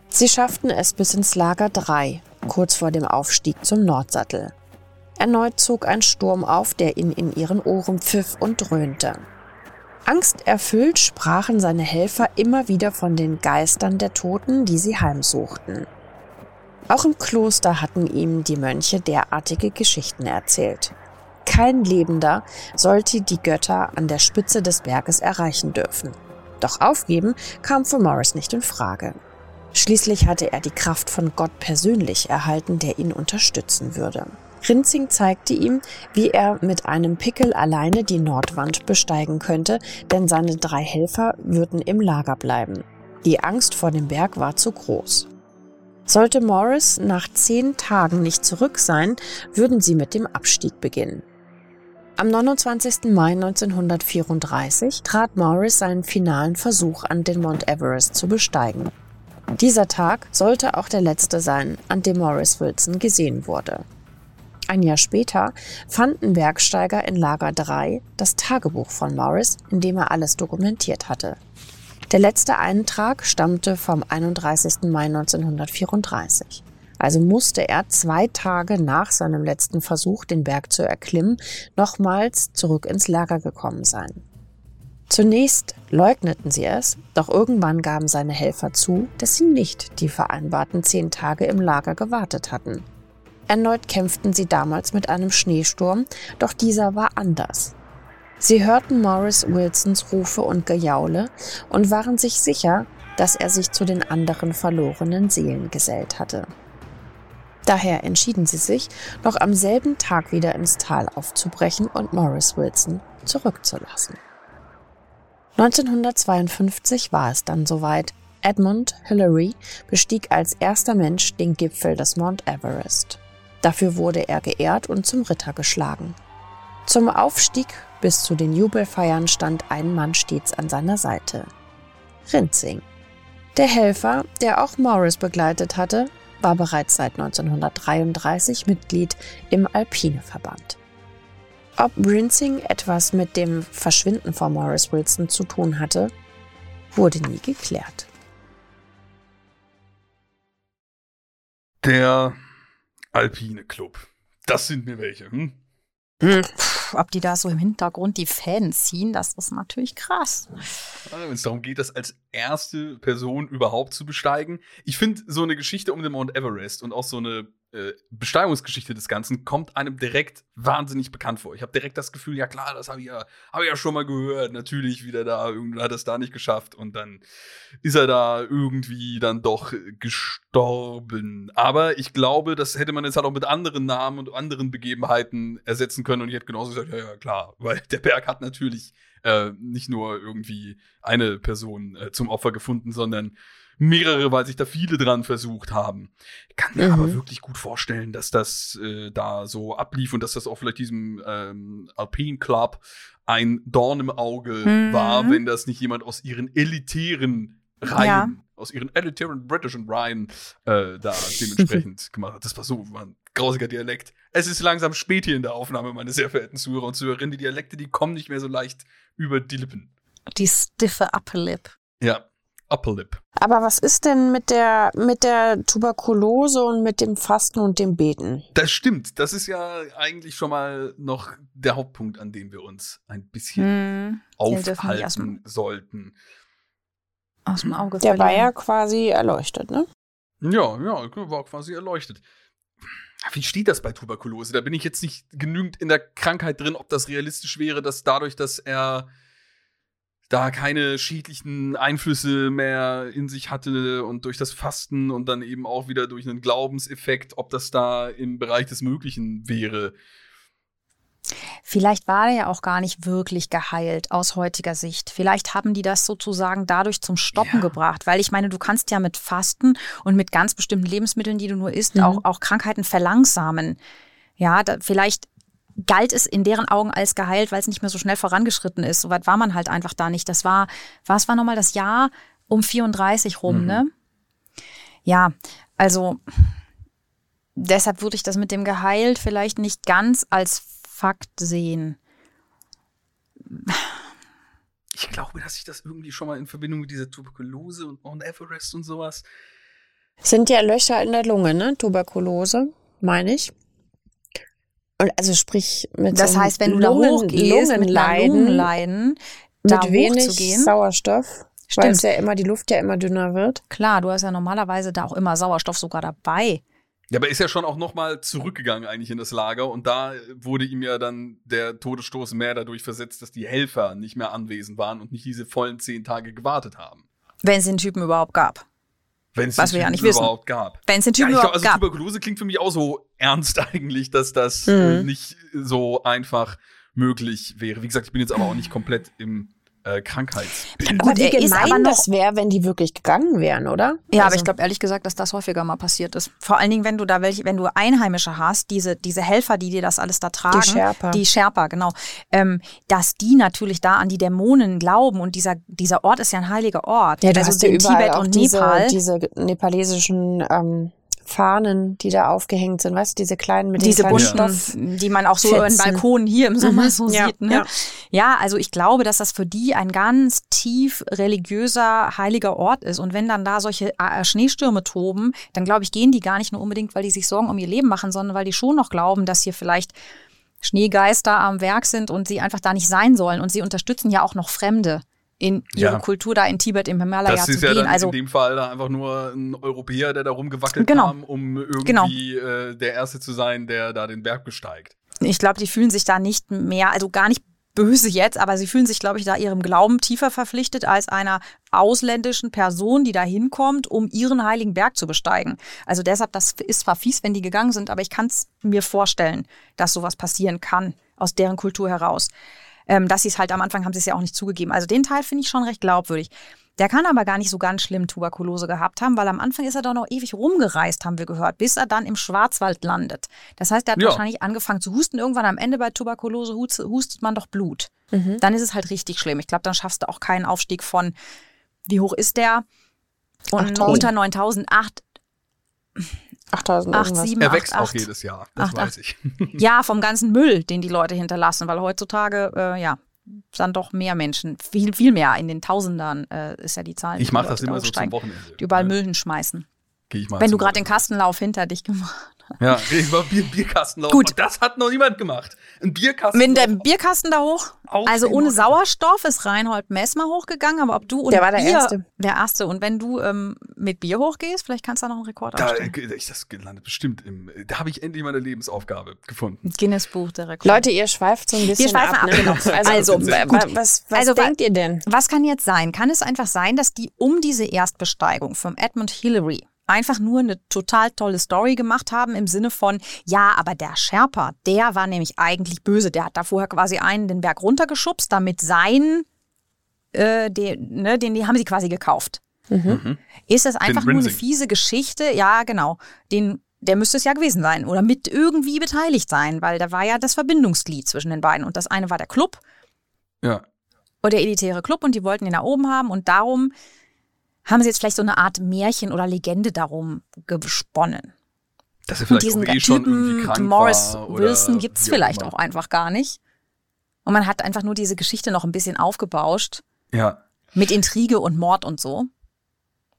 Sie schafften es bis ins Lager 3, kurz vor dem Aufstieg zum Nordsattel. Erneut zog ein Sturm auf, der ihn in ihren Ohren pfiff und dröhnte. Angsterfüllt sprachen seine Helfer immer wieder von den Geistern der Toten, die sie heimsuchten. Auch im Kloster hatten ihm die Mönche derartige Geschichten erzählt. Kein Lebender sollte die Götter an der Spitze des Berges erreichen dürfen. Doch aufgeben kam für Morris nicht in Frage. Schließlich hatte er die Kraft von Gott persönlich erhalten, der ihn unterstützen würde. Rinzing zeigte ihm, wie er mit einem Pickel alleine die Nordwand besteigen könnte, denn seine drei Helfer würden im Lager bleiben. Die Angst vor dem Berg war zu groß. Sollte Morris nach zehn Tagen nicht zurück sein, würden sie mit dem Abstieg beginnen. Am 29. Mai 1934 trat Morris seinen finalen Versuch an, den Mount Everest zu besteigen. Dieser Tag sollte auch der letzte sein, an dem Morris Wilson gesehen wurde. Ein Jahr später fanden Bergsteiger in Lager 3 das Tagebuch von Morris, in dem er alles dokumentiert hatte. Der letzte Eintrag stammte vom 31. Mai 1934. Also musste er zwei Tage nach seinem letzten Versuch, den Berg zu erklimmen, nochmals zurück ins Lager gekommen sein. Zunächst leugneten sie es, doch irgendwann gaben seine Helfer zu, dass sie nicht die vereinbarten zehn Tage im Lager gewartet hatten. Erneut kämpften sie damals mit einem Schneesturm, doch dieser war anders. Sie hörten Morris Wilsons Rufe und Gejaule und waren sich sicher, dass er sich zu den anderen verlorenen Seelen gesellt hatte. Daher entschieden sie sich, noch am selben Tag wieder ins Tal aufzubrechen und Morris Wilson zurückzulassen. 1952 war es dann soweit. Edmund Hillary bestieg als erster Mensch den Gipfel des Mount Everest. Dafür wurde er geehrt und zum Ritter geschlagen. Zum Aufstieg bis zu den Jubelfeiern stand ein Mann stets an seiner Seite. Rinzing. Der Helfer, der auch Morris begleitet hatte, war bereits seit 1933 Mitglied im Alpine-Verband. Ob Rinsing etwas mit dem Verschwinden von Morris Wilson zu tun hatte, wurde nie geklärt. Der Alpine Club. Das sind mir welche. Hm? Mm. Ob die da so im Hintergrund die Fans ziehen, das ist natürlich krass. Wenn es darum geht, das als erste Person überhaupt zu besteigen. Ich finde so eine Geschichte um den Mount Everest und auch so eine äh, Besteigungsgeschichte des Ganzen kommt einem direkt wahnsinnig bekannt vor. Ich habe direkt das Gefühl, ja klar, das habe ich, ja, hab ich ja schon mal gehört. Natürlich wieder da, irgendwann hat er es da nicht geschafft und dann ist er da irgendwie dann doch gestorben. Aber ich glaube, das hätte man jetzt halt auch mit anderen Namen und anderen Begebenheiten ersetzen können und ich hätte genauso gesagt, ja, ja, klar, weil der Berg hat natürlich äh, nicht nur irgendwie eine Person äh, zum Opfer gefunden, sondern mehrere, weil sich da viele dran versucht haben. Ich kann mir mhm. aber wirklich gut vorstellen, dass das äh, da so ablief und dass das auch vielleicht diesem ähm, Alpine Club ein Dorn im Auge mhm. war, wenn das nicht jemand aus ihren elitären Reihen, ja. Aus ihren elitären britischen Reihen äh, da dementsprechend gemacht hat. Das war so ein grausiger Dialekt. Es ist langsam spät hier in der Aufnahme, meine sehr verehrten Zuhörer und Zuhörerinnen. Die Dialekte, die kommen nicht mehr so leicht über die Lippen. Die stiffe Upper Lip. Ja, Upper Lip. Aber was ist denn mit der, mit der Tuberkulose und mit dem Fasten und dem Beten? Das stimmt. Das ist ja eigentlich schon mal noch der Hauptpunkt, an dem wir uns ein bisschen hm, aufhalten sollten. Aus dem Auge Der war ja quasi erleuchtet, ne? Ja, ja, war quasi erleuchtet. Wie steht das bei Tuberkulose? Da bin ich jetzt nicht genügend in der Krankheit drin, ob das realistisch wäre, dass dadurch, dass er da keine schädlichen Einflüsse mehr in sich hatte und durch das Fasten und dann eben auch wieder durch einen Glaubenseffekt, ob das da im Bereich des Möglichen wäre. Vielleicht war er ja auch gar nicht wirklich geheilt aus heutiger Sicht. Vielleicht haben die das sozusagen dadurch zum Stoppen ja. gebracht, weil ich meine, du kannst ja mit Fasten und mit ganz bestimmten Lebensmitteln, die du nur isst, mhm. auch, auch Krankheiten verlangsamen. Ja, da, vielleicht galt es in deren Augen als geheilt, weil es nicht mehr so schnell vorangeschritten ist. Soweit war man halt einfach da nicht. Das war, was war nochmal das Jahr um 34 rum, mhm. ne? Ja, also deshalb würde ich das mit dem geheilt vielleicht nicht ganz als Fakt sehen. Ich glaube, dass ich das irgendwie schon mal in Verbindung mit dieser Tuberkulose und Mount Everest und sowas. Sind ja Löcher in der Lunge, ne? Tuberkulose, meine ich. Und also sprich mit Das so heißt, wenn du da hochgehst Lungenleiden, mit Lungenleiden da mit wenig Sauerstoff, weil es ja immer die Luft ja immer dünner wird. Klar, du hast ja normalerweise da auch immer Sauerstoff sogar dabei. Ja, aber er ist ja schon auch noch mal zurückgegangen eigentlich in das Lager und da wurde ihm ja dann der Todesstoß mehr dadurch versetzt, dass die Helfer nicht mehr anwesend waren und nicht diese vollen zehn Tage gewartet haben. Wenn es den Typen überhaupt gab. Wenn es den Typen ja nicht überhaupt wissen. gab. Wenn es den Typen ja, überhaupt glaub, also gab. Tuberkulose klingt für mich auch so ernst eigentlich, dass das äh, mhm. nicht so einfach möglich wäre. Wie gesagt, ich bin jetzt aber auch nicht komplett im äh, Krankheitsbild. Gut, wie gemein das wäre, wenn die wirklich gegangen wären, oder? Ja, also. aber ich glaube ehrlich gesagt, dass das häufiger mal passiert ist. Vor allen Dingen, wenn du da welche, wenn du Einheimische hast, diese, diese Helfer, die dir das alles da tragen. Die Sherpa. Die Sherpa, genau. Ähm, dass die natürlich da an die Dämonen glauben und dieser, dieser Ort ist ja ein heiliger Ort. Ja, du also in Tibet und diese, Nepal. Diese nepalesischen ähm, Fahnen, die da aufgehängt sind, weißt du, diese kleinen mit diese kleinen Stoff, die man auch so Fetzen. in Balkonen hier im Sommer mhm. so ja, sieht. Ne? Ja. ja, also ich glaube, dass das für die ein ganz tief religiöser, heiliger Ort ist. Und wenn dann da solche äh, Schneestürme toben, dann glaube ich, gehen die gar nicht nur unbedingt, weil die sich Sorgen um ihr Leben machen, sondern weil die schon noch glauben, dass hier vielleicht Schneegeister am Werk sind und sie einfach da nicht sein sollen. Und sie unterstützen ja auch noch Fremde in ihre ja. Kultur da in Tibet, im Himalaya das zu gehen. Ist ja dann also in dem Fall da einfach nur ein Europäer, der da rumgewackelt genau. kam, um irgendwie genau. äh, der Erste zu sein, der da den Berg besteigt. Ich glaube, die fühlen sich da nicht mehr, also gar nicht böse jetzt, aber sie fühlen sich, glaube ich, da ihrem Glauben tiefer verpflichtet als einer ausländischen Person, die da hinkommt, um ihren heiligen Berg zu besteigen. Also deshalb, das ist zwar fies, wenn die gegangen sind, aber ich kann es mir vorstellen, dass sowas passieren kann aus deren Kultur heraus. Ähm, dass sie es halt am Anfang haben sie es ja auch nicht zugegeben. Also den Teil finde ich schon recht glaubwürdig. Der kann aber gar nicht so ganz schlimm Tuberkulose gehabt haben, weil am Anfang ist er doch noch ewig rumgereist, haben wir gehört, bis er dann im Schwarzwald landet. Das heißt, er hat ja. wahrscheinlich angefangen zu husten. Irgendwann am Ende bei Tuberkulose hustet man doch Blut. Mhm. Dann ist es halt richtig schlimm. Ich glaube, dann schaffst du auch keinen Aufstieg von, wie hoch ist der? Und 8, unter 9000, 8, 8000 8, 7, Er wächst 8, auch jedes Jahr, das 8, weiß ich. Ja, vom ganzen Müll, den die Leute hinterlassen, weil heutzutage, äh, ja, dann doch mehr Menschen, viel, viel mehr, in den Tausendern äh, ist ja die Zahl. Ich mache das immer so zum Wochenende. Die überall Müll hinschmeißen. Geh ich mal Wenn du gerade den Kastenlauf hinter dich gemacht ja, ich war Bier, Bierkastenlauf. Gut. Und das hat noch niemand gemacht. Ein Bierkasten. Mit dem Bierkasten da hoch. Also ohne Sauerstoff ist Reinhold Messmer hochgegangen, aber ob du und der war der Bier, Erste. Der Erste. Und wenn du ähm, mit Bier hochgehst, vielleicht kannst du da noch einen Rekord da, aufstellen. Ich das gelandet bestimmt. Im, da habe ich endlich meine Lebensaufgabe gefunden. Guinness Buch der Rekord. Leute, ihr schweift so ein bisschen Wir schweifen ab. ab genau. Also, also was, was also, denkt ihr denn? Was kann jetzt sein? Kann es einfach sein, dass die um diese Erstbesteigung vom Edmund Hillary einfach nur eine total tolle Story gemacht haben im Sinne von, ja, aber der Sherpa, der war nämlich eigentlich böse. Der hat da vorher quasi einen den Berg runtergeschubst, damit sein, äh, den, ne, den, den haben sie quasi gekauft. Mhm. Ist das einfach nur eine fiese Geschichte? Ja, genau. Den, der müsste es ja gewesen sein oder mit irgendwie beteiligt sein, weil da war ja das Verbindungsglied zwischen den beiden. Und das eine war der Club. Ja. Oder der elitäre Club und die wollten ihn da oben haben und darum haben sie jetzt vielleicht so eine Art Märchen oder Legende darum gesponnen. Dass er vielleicht diesen auch eh schon irgendwie krank Morris Wilson gibt es vielleicht auch einfach gar nicht. Und man hat einfach nur diese Geschichte noch ein bisschen aufgebauscht. Ja. Mit Intrige und Mord und so.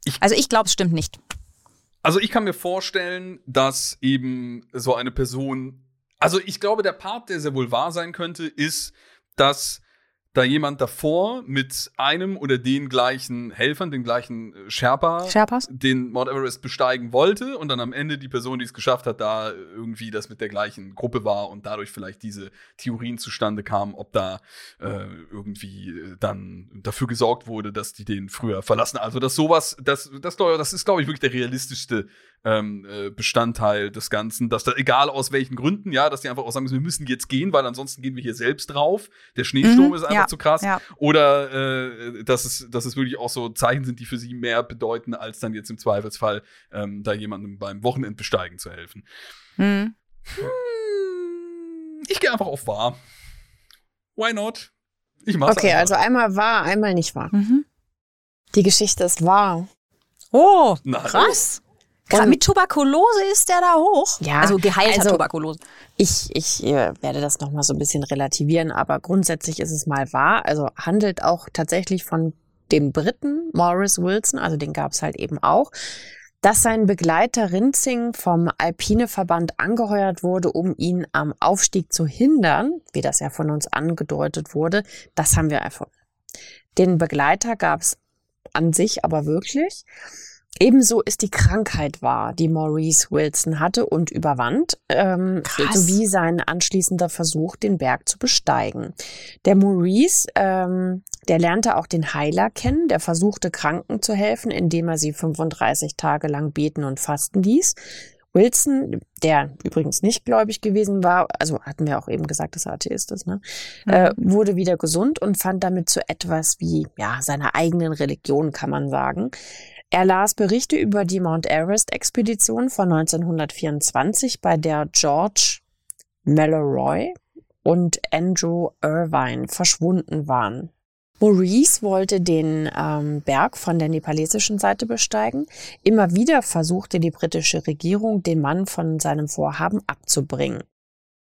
Ich, also ich glaube, es stimmt nicht. Also ich kann mir vorstellen, dass eben so eine Person, also ich glaube, der Part, der sehr wohl wahr sein könnte, ist, dass da jemand davor mit einem oder den gleichen Helfern, den gleichen äh, Sherpa, Sherpas? den Mount Everest besteigen wollte und dann am Ende die Person, die es geschafft hat, da irgendwie das mit der gleichen Gruppe war und dadurch vielleicht diese Theorien zustande kamen, ob da äh, irgendwie äh, dann dafür gesorgt wurde, dass die den früher verlassen. Also dass sowas, das, das, das ist, glaube ich, wirklich der realistischste ähm, äh, Bestandteil des Ganzen, dass da, egal aus welchen Gründen, ja, dass die einfach auch sagen müssen, wir müssen jetzt gehen, weil ansonsten gehen wir hier selbst drauf. Der Schneesturm mhm, ist einfach ja, zu krass. Ja. Oder äh, dass, es, dass es wirklich auch so Zeichen sind, die für sie mehr bedeuten, als dann jetzt im Zweifelsfall ähm, da jemandem beim Wochenendbesteigen zu helfen. Mhm. Hm, ich gehe einfach auf wahr. Why not? Ich mach's Okay, einfach. also einmal wahr, einmal nicht wahr. Mhm. Die Geschichte ist wahr. Oh, Na, krass. Und mit Tuberkulose ist der da hoch? Ja. Also geheilter also, Tuberkulose. Ich, ich äh, werde das nochmal so ein bisschen relativieren, aber grundsätzlich ist es mal wahr. Also handelt auch tatsächlich von dem Briten Morris Wilson, also den gab es halt eben auch, dass sein Begleiter Rinzing vom Alpineverband angeheuert wurde, um ihn am Aufstieg zu hindern, wie das ja von uns angedeutet wurde, das haben wir erfunden. Den Begleiter gab es an sich aber wirklich. Ebenso ist die Krankheit wahr, die Maurice Wilson hatte und überwand, ähm, sowie sein anschließender Versuch, den Berg zu besteigen. Der Maurice, ähm, der lernte auch den Heiler kennen, der versuchte Kranken zu helfen, indem er sie 35 Tage lang beten und fasten ließ. Wilson, der übrigens nicht gläubig gewesen war, also hatten wir auch eben gesagt, dass er Atheist ist, ne? Mhm. Äh, wurde wieder gesund und fand damit so etwas wie, ja, seiner eigenen Religion, kann man sagen. Er las Berichte über die Mount Everest-Expedition von 1924, bei der George Mallory und Andrew Irvine verschwunden waren. Maurice wollte den ähm, Berg von der nepalesischen Seite besteigen. Immer wieder versuchte die britische Regierung, den Mann von seinem Vorhaben abzubringen.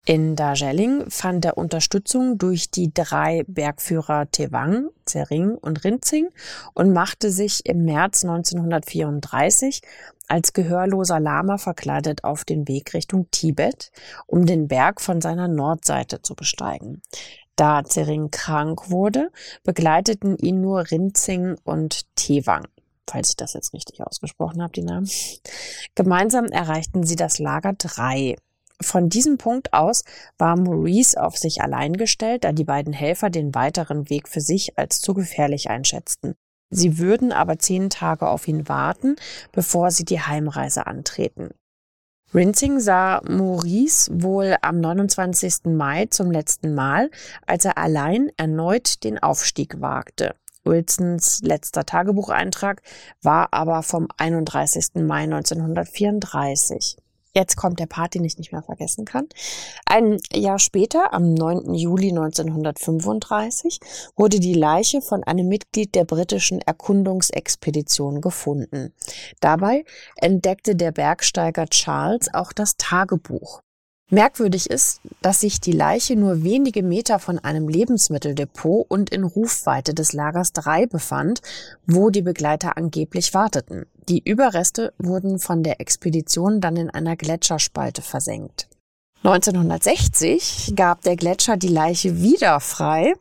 In Darjeeling fand er Unterstützung durch die drei Bergführer Tewang, Zering und Rinzing und machte sich im März 1934 als gehörloser Lama verkleidet auf den Weg Richtung Tibet, um den Berg von seiner Nordseite zu besteigen. Da Zering krank wurde, begleiteten ihn nur Rinzing und Tewang falls ich das jetzt richtig ausgesprochen habe, die Namen. Gemeinsam erreichten sie das Lager 3. Von diesem Punkt aus war Maurice auf sich allein gestellt, da die beiden Helfer den weiteren Weg für sich als zu gefährlich einschätzten. Sie würden aber zehn Tage auf ihn warten, bevor sie die Heimreise antreten. Rinsing sah Maurice wohl am 29. Mai zum letzten Mal, als er allein erneut den Aufstieg wagte. Wilsons letzter Tagebucheintrag war aber vom 31. Mai 1934. Jetzt kommt der Part, den ich nicht mehr vergessen kann. Ein Jahr später, am 9. Juli 1935, wurde die Leiche von einem Mitglied der britischen Erkundungsexpedition gefunden. Dabei entdeckte der Bergsteiger Charles auch das Tagebuch. Merkwürdig ist, dass sich die Leiche nur wenige Meter von einem Lebensmitteldepot und in Rufweite des Lagers 3 befand, wo die Begleiter angeblich warteten. Die Überreste wurden von der Expedition dann in einer Gletscherspalte versenkt. 1960 gab der Gletscher die Leiche wieder frei.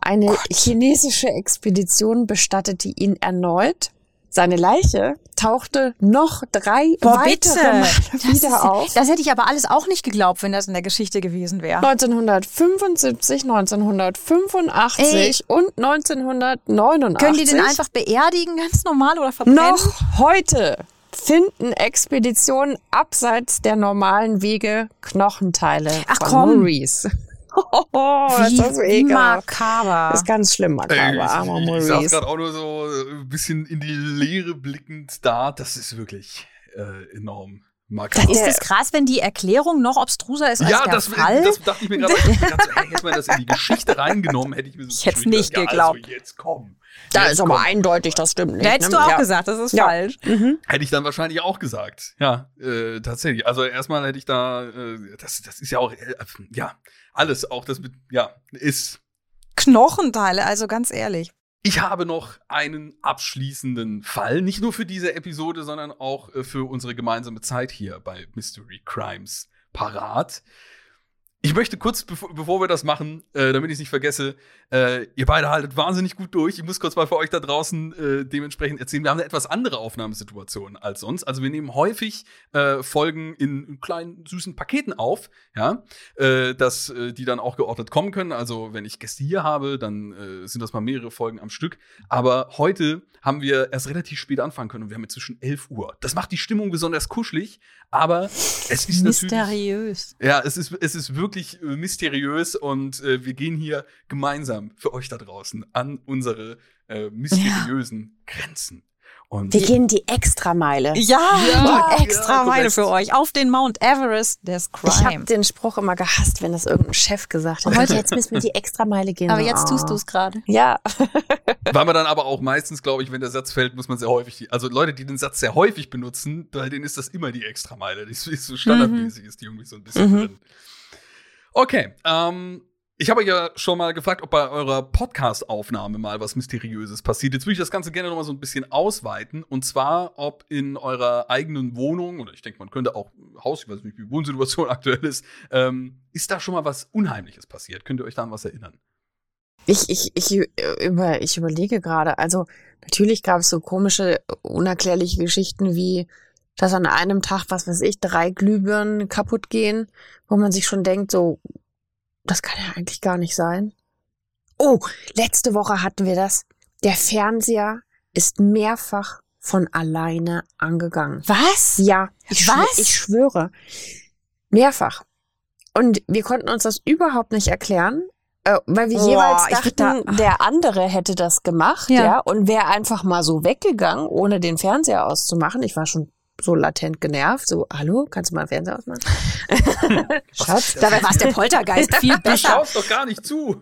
Eine Gott. chinesische Expedition bestattete ihn erneut seine Leiche tauchte noch drei Boah, weitere Mal wieder das, auf. Das hätte ich aber alles auch nicht geglaubt, wenn das in der Geschichte gewesen wäre. 1975, 1985 Ey. und 1989. Können die den einfach beerdigen, ganz normal oder verbrennen? Noch heute finden Expeditionen abseits der normalen Wege Knochenteile Ach, von komm. Maurice. Oh, Wie ist das so ekelhaft. makaber. Das ist ganz schlimm makaber, armer Ich, ich, ich saß gerade auch nur so ein bisschen in die Leere blickend da. Das ist wirklich äh, enorm. Makaber. Ist das krass, wenn die Erklärung noch obstruser ist als ja, der das, Fall? das dachte ich mir gerade. hey, hätte man das in die Geschichte reingenommen, hätte ich mir so Ich hätte es nicht geglaubt. Ja, also jetzt komm. Da ist aber eindeutig, das stimmt nicht. Da hättest ne? du auch ja. gesagt, das ist ja. falsch. Mhm. Hätte ich dann wahrscheinlich auch gesagt. Ja, äh, tatsächlich. Also erstmal hätte ich da, äh, das, das ist ja auch, äh, ja, alles, auch das mit, ja, ist. Knochenteile, also ganz ehrlich. Ich habe noch einen abschließenden Fall, nicht nur für diese Episode, sondern auch äh, für unsere gemeinsame Zeit hier bei Mystery Crimes parat. Ich möchte kurz, bevor, bevor wir das machen, äh, damit ich es nicht vergesse, äh, ihr beide haltet wahnsinnig gut durch. Ich muss kurz mal für euch da draußen äh, dementsprechend erzählen. Wir haben eine etwas andere Aufnahmesituation als sonst. Also wir nehmen häufig äh, Folgen in kleinen süßen Paketen auf, ja, äh, dass äh, die dann auch geordnet kommen können. Also wenn ich Gäste hier habe, dann sind das mal mehrere Folgen am Stück. Aber heute haben wir erst relativ spät anfangen können und wir haben inzwischen 11 Uhr. Das macht die Stimmung besonders kuschelig, aber es ist mysteriös. Natürlich, ja, es ist es ist wirklich äh, mysteriös und äh, wir gehen hier gemeinsam für euch da draußen an unsere äh, mysteriösen ja. Grenzen. Und wir gehen die Extrameile. Ja, ja die Extrameile ja, für euch auf den Mount Everest des Crime. Ich habe den Spruch immer gehasst, wenn das irgendein Chef gesagt hat. Heute jetzt müssen wir die Extrameile gehen. Aber jetzt tust du es gerade. Ja. Weil man dann aber auch meistens, glaube ich, wenn der Satz fällt, muss man sehr häufig, also Leute, die den Satz sehr häufig benutzen, bei denen ist das immer die Extrameile. Die ist so standardmäßig, mhm. ist die irgendwie so ein bisschen mhm. drin. Okay, ähm, ich habe ja schon mal gefragt, ob bei eurer Podcast-Aufnahme mal was Mysteriöses passiert. Jetzt würde ich das Ganze gerne noch mal so ein bisschen ausweiten. Und zwar, ob in eurer eigenen Wohnung, oder ich denke, man könnte auch Haus, ich weiß nicht, wie die Wohnsituation aktuell ist, ähm, ist da schon mal was Unheimliches passiert? Könnt ihr euch da an was erinnern? Ich, ich, ich, über, ich überlege gerade, also natürlich gab es so komische, unerklärliche Geschichten wie, dass an einem Tag, was weiß ich, drei Glühbirnen kaputt gehen, wo man sich schon denkt, so, das kann ja eigentlich gar nicht sein. Oh, letzte Woche hatten wir das. Der Fernseher ist mehrfach von alleine angegangen. Was? Ja, ich, Was? Schwö ich schwöre. Mehrfach. Und wir konnten uns das überhaupt nicht erklären, äh, weil wir Boah, jeweils dachten, da, der andere hätte das gemacht, ja. ja, und wäre einfach mal so weggegangen, ohne den Fernseher auszumachen. Ich war schon so latent genervt, so, hallo, kannst du mal Fernseher ausmachen? Schatz. Dabei war es der Poltergeist viel besser. Du schaust doch gar nicht zu.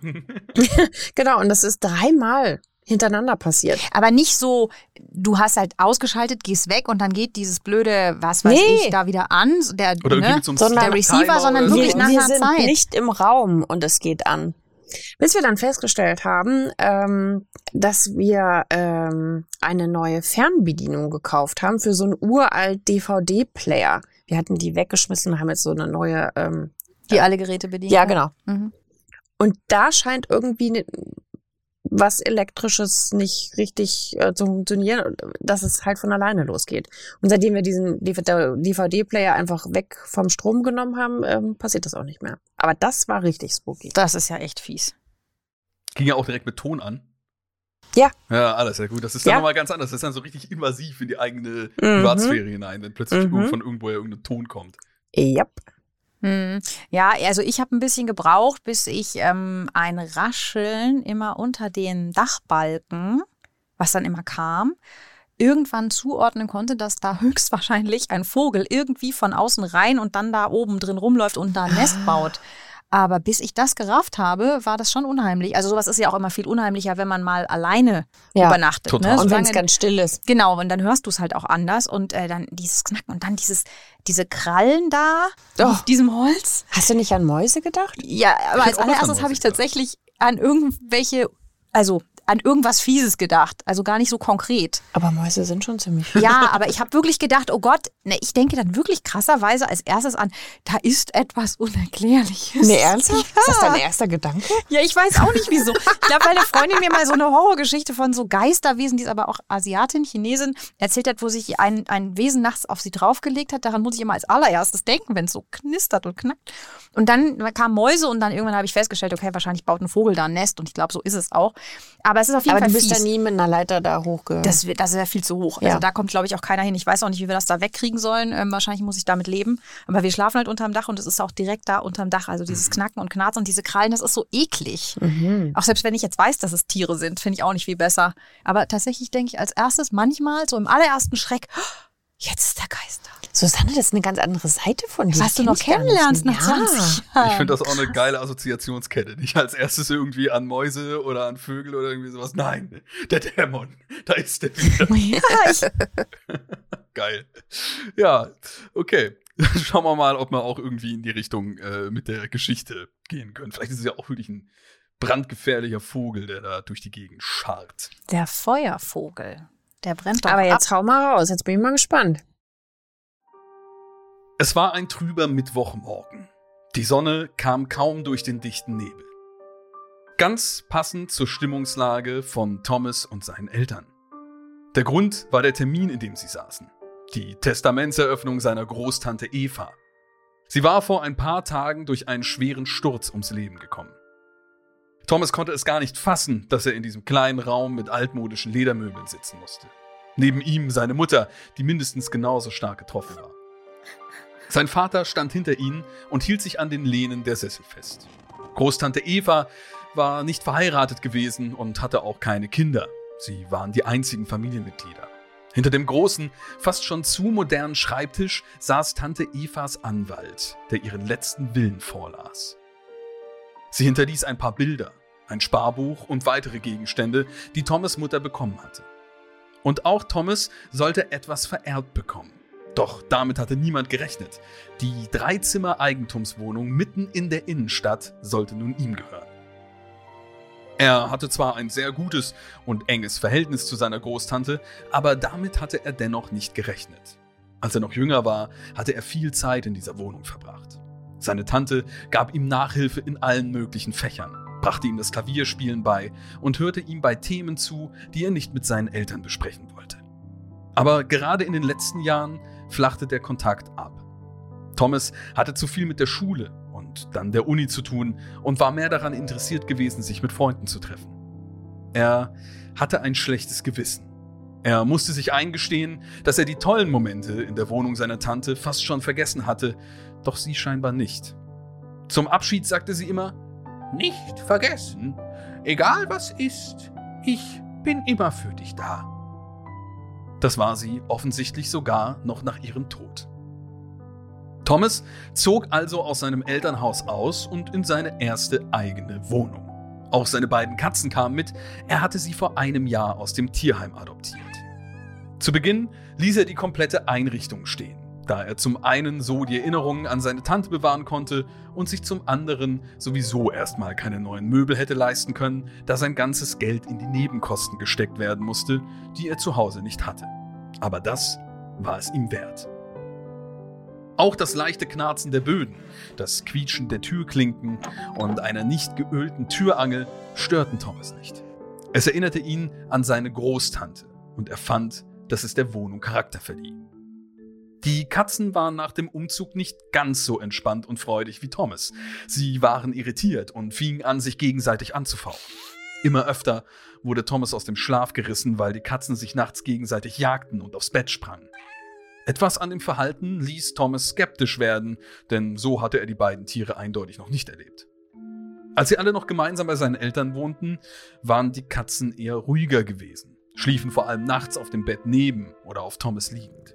genau, und das ist dreimal hintereinander passiert. Aber nicht so, du hast halt ausgeschaltet, gehst weg und dann geht dieses blöde, was weiß nee. ich, da wieder an, der, oder ne, sondern der Receiver, sondern wirklich so. nach wir einer sind Zeit. nicht im Raum und es geht an. Bis wir dann festgestellt haben, ähm, dass wir ähm, eine neue Fernbedienung gekauft haben für so einen uralt DVD-Player. Wir hatten die weggeschmissen und haben jetzt so eine neue. Ähm, die alle Geräte bedienen. Ja, genau. Mhm. Und da scheint irgendwie was elektrisches nicht richtig äh, zu funktionieren, dass es halt von alleine losgeht. Und seitdem wir diesen DVD-Player einfach weg vom Strom genommen haben, ähm, passiert das auch nicht mehr. Aber das war richtig spooky. Das ist ja echt fies. Ging ja auch direkt mit Ton an. Ja. Ja, alles ja gut. Das ist dann ja. nochmal ganz anders. Das ist dann so richtig invasiv in die eigene mhm. Privatsphäre hinein, wenn plötzlich mhm. von irgendwoher irgendein Ton kommt. Yep. Hm. Ja, also ich habe ein bisschen gebraucht, bis ich ähm, ein Rascheln immer unter den Dachbalken, was dann immer kam, irgendwann zuordnen konnte, dass da höchstwahrscheinlich ein Vogel irgendwie von außen rein und dann da oben drin rumläuft und da ein Nest ah. baut. Aber bis ich das gerafft habe, war das schon unheimlich. Also sowas ist ja auch immer viel unheimlicher, wenn man mal alleine ja, übernachtet. Ne? Total. Ne? Und wenn es ganz still ist. Genau, und dann hörst du es halt auch anders und äh, dann dieses Knacken und dann dieses, diese Krallen da oh. auf diesem Holz. Hast du nicht an Mäuse gedacht? Ja, aber als allererstes habe ich tatsächlich an irgendwelche, also an irgendwas Fieses gedacht, also gar nicht so konkret. Aber Mäuse sind schon ziemlich fies. Ja, aber ich habe wirklich gedacht, oh Gott, ne, ich denke dann wirklich krasserweise als erstes an, da ist etwas Unerklärliches. Ne, ernsthaft? Ja. Ist das dein erster Gedanke? Ja, ich weiß auch nicht wieso. Ich glaube, weil eine Freundin mir mal so eine Horrorgeschichte von so Geisterwesen, die ist aber auch Asiatin, Chinesin, erzählt hat, wo sich ein, ein Wesen nachts auf sie draufgelegt hat. Daran muss ich immer als allererstes denken, wenn es so knistert und knackt. Und dann kamen Mäuse und dann irgendwann habe ich festgestellt, okay, wahrscheinlich baut ein Vogel da ein Nest und ich glaube, so ist es auch. Aber es ist auf jeden Aber Fall du bist fies. da nie mit einer Leiter da hochge... Das, das wäre viel zu hoch. Also ja. Also da kommt, glaube ich, auch keiner hin. Ich weiß auch nicht, wie wir das da wegkriegen sollen. Ähm, wahrscheinlich muss ich damit leben. Aber wir schlafen halt unterm Dach und es ist auch direkt da unterm Dach. Also dieses. Knacken und Knarzen und diese Krallen, das ist so eklig. Mhm. Auch selbst wenn ich jetzt weiß, dass es Tiere sind, finde ich auch nicht viel besser. Aber tatsächlich denke ich als erstes manchmal, so im allerersten Schreck, oh, jetzt ist der Geist da. Susanne, das ist eine ganz andere Seite von dir. Was du noch kennenlernst nach 20 Jahren. Ich finde das auch eine geile Assoziationskette. Nicht als erstes irgendwie an Mäuse oder an Vögel oder irgendwie sowas. Nein, der Dämon, da ist der wieder. Geil. Ja, okay. Schauen wir mal, ob wir auch irgendwie in die Richtung äh, mit der Geschichte gehen können. Vielleicht ist es ja auch wirklich ein brandgefährlicher Vogel, der da durch die Gegend scharrt. Der Feuervogel. Der brennt doch Aber jetzt ab. hau mal raus, jetzt bin ich mal gespannt. Es war ein trüber Mittwochmorgen. Die Sonne kam kaum durch den dichten Nebel. Ganz passend zur Stimmungslage von Thomas und seinen Eltern. Der Grund war der Termin, in dem sie saßen. Die Testamentseröffnung seiner Großtante Eva. Sie war vor ein paar Tagen durch einen schweren Sturz ums Leben gekommen. Thomas konnte es gar nicht fassen, dass er in diesem kleinen Raum mit altmodischen Ledermöbeln sitzen musste. Neben ihm seine Mutter, die mindestens genauso stark getroffen war. Sein Vater stand hinter ihnen und hielt sich an den Lehnen der Sessel fest. Großtante Eva war nicht verheiratet gewesen und hatte auch keine Kinder. Sie waren die einzigen Familienmitglieder. Hinter dem großen, fast schon zu modernen Schreibtisch saß Tante Evas Anwalt, der ihren letzten Willen vorlas. Sie hinterließ ein paar Bilder, ein Sparbuch und weitere Gegenstände, die Thomas Mutter bekommen hatte. Und auch Thomas sollte etwas vererbt bekommen. Doch damit hatte niemand gerechnet. Die Dreizimmer-Eigentumswohnung mitten in der Innenstadt sollte nun ihm gehören. Er hatte zwar ein sehr gutes und enges Verhältnis zu seiner Großtante, aber damit hatte er dennoch nicht gerechnet. Als er noch jünger war, hatte er viel Zeit in dieser Wohnung verbracht. Seine Tante gab ihm Nachhilfe in allen möglichen Fächern, brachte ihm das Klavierspielen bei und hörte ihm bei Themen zu, die er nicht mit seinen Eltern besprechen wollte. Aber gerade in den letzten Jahren flachte der Kontakt ab. Thomas hatte zu viel mit der Schule und dann der Uni zu tun und war mehr daran interessiert gewesen, sich mit Freunden zu treffen. Er hatte ein schlechtes Gewissen. Er musste sich eingestehen, dass er die tollen Momente in der Wohnung seiner Tante fast schon vergessen hatte, doch sie scheinbar nicht. Zum Abschied sagte sie immer, Nicht vergessen, egal was ist, ich bin immer für dich da. Das war sie offensichtlich sogar noch nach ihrem Tod. Thomas zog also aus seinem Elternhaus aus und in seine erste eigene Wohnung. Auch seine beiden Katzen kamen mit, er hatte sie vor einem Jahr aus dem Tierheim adoptiert. Zu Beginn ließ er die komplette Einrichtung stehen, da er zum einen so die Erinnerungen an seine Tante bewahren konnte und sich zum anderen sowieso erstmal keine neuen Möbel hätte leisten können, da sein ganzes Geld in die Nebenkosten gesteckt werden musste, die er zu Hause nicht hatte. Aber das war es ihm wert. Auch das leichte Knarzen der Böden, das Quietschen der Türklinken und einer nicht geölten Türangel störten Thomas nicht. Es erinnerte ihn an seine Großtante und er fand, dass es der Wohnung Charakter verlieh. Die Katzen waren nach dem Umzug nicht ganz so entspannt und freudig wie Thomas. Sie waren irritiert und fingen an, sich gegenseitig anzufauchen. Immer öfter wurde Thomas aus dem Schlaf gerissen, weil die Katzen sich nachts gegenseitig jagten und aufs Bett sprangen. Etwas an dem Verhalten ließ Thomas skeptisch werden, denn so hatte er die beiden Tiere eindeutig noch nicht erlebt. Als sie alle noch gemeinsam bei seinen Eltern wohnten, waren die Katzen eher ruhiger gewesen, schliefen vor allem nachts auf dem Bett neben oder auf Thomas liegend.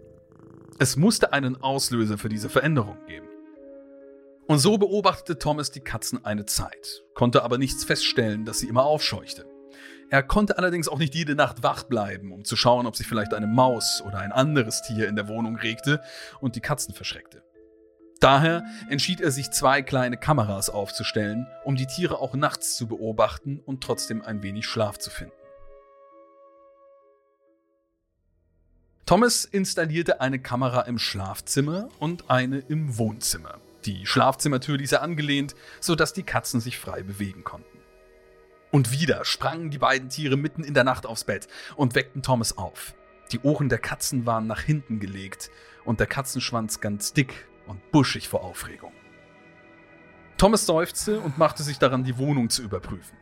Es musste einen Auslöser für diese Veränderung geben. Und so beobachtete Thomas die Katzen eine Zeit, konnte aber nichts feststellen, das sie immer aufscheuchte. Er konnte allerdings auch nicht jede Nacht wach bleiben, um zu schauen, ob sich vielleicht eine Maus oder ein anderes Tier in der Wohnung regte und die Katzen verschreckte. Daher entschied er sich, zwei kleine Kameras aufzustellen, um die Tiere auch nachts zu beobachten und trotzdem ein wenig Schlaf zu finden. Thomas installierte eine Kamera im Schlafzimmer und eine im Wohnzimmer. Die Schlafzimmertür ließ er angelehnt, sodass die Katzen sich frei bewegen konnten. Und wieder sprangen die beiden Tiere mitten in der Nacht aufs Bett und weckten Thomas auf. Die Ohren der Katzen waren nach hinten gelegt und der Katzenschwanz ganz dick und buschig vor Aufregung. Thomas seufzte und machte sich daran, die Wohnung zu überprüfen.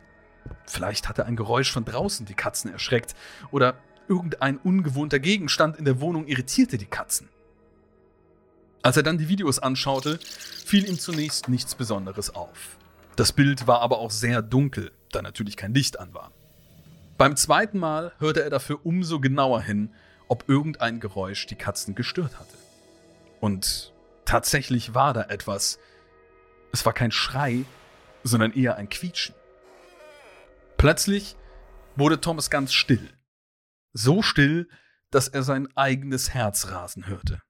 Vielleicht hatte ein Geräusch von draußen die Katzen erschreckt oder irgendein ungewohnter Gegenstand in der Wohnung irritierte die Katzen. Als er dann die Videos anschaute, fiel ihm zunächst nichts Besonderes auf. Das Bild war aber auch sehr dunkel, da natürlich kein Licht an war. Beim zweiten Mal hörte er dafür umso genauer hin, ob irgendein Geräusch die Katzen gestört hatte. Und tatsächlich war da etwas. Es war kein Schrei, sondern eher ein Quietschen. Plötzlich wurde Thomas ganz still. So still, dass er sein eigenes Herz rasen hörte.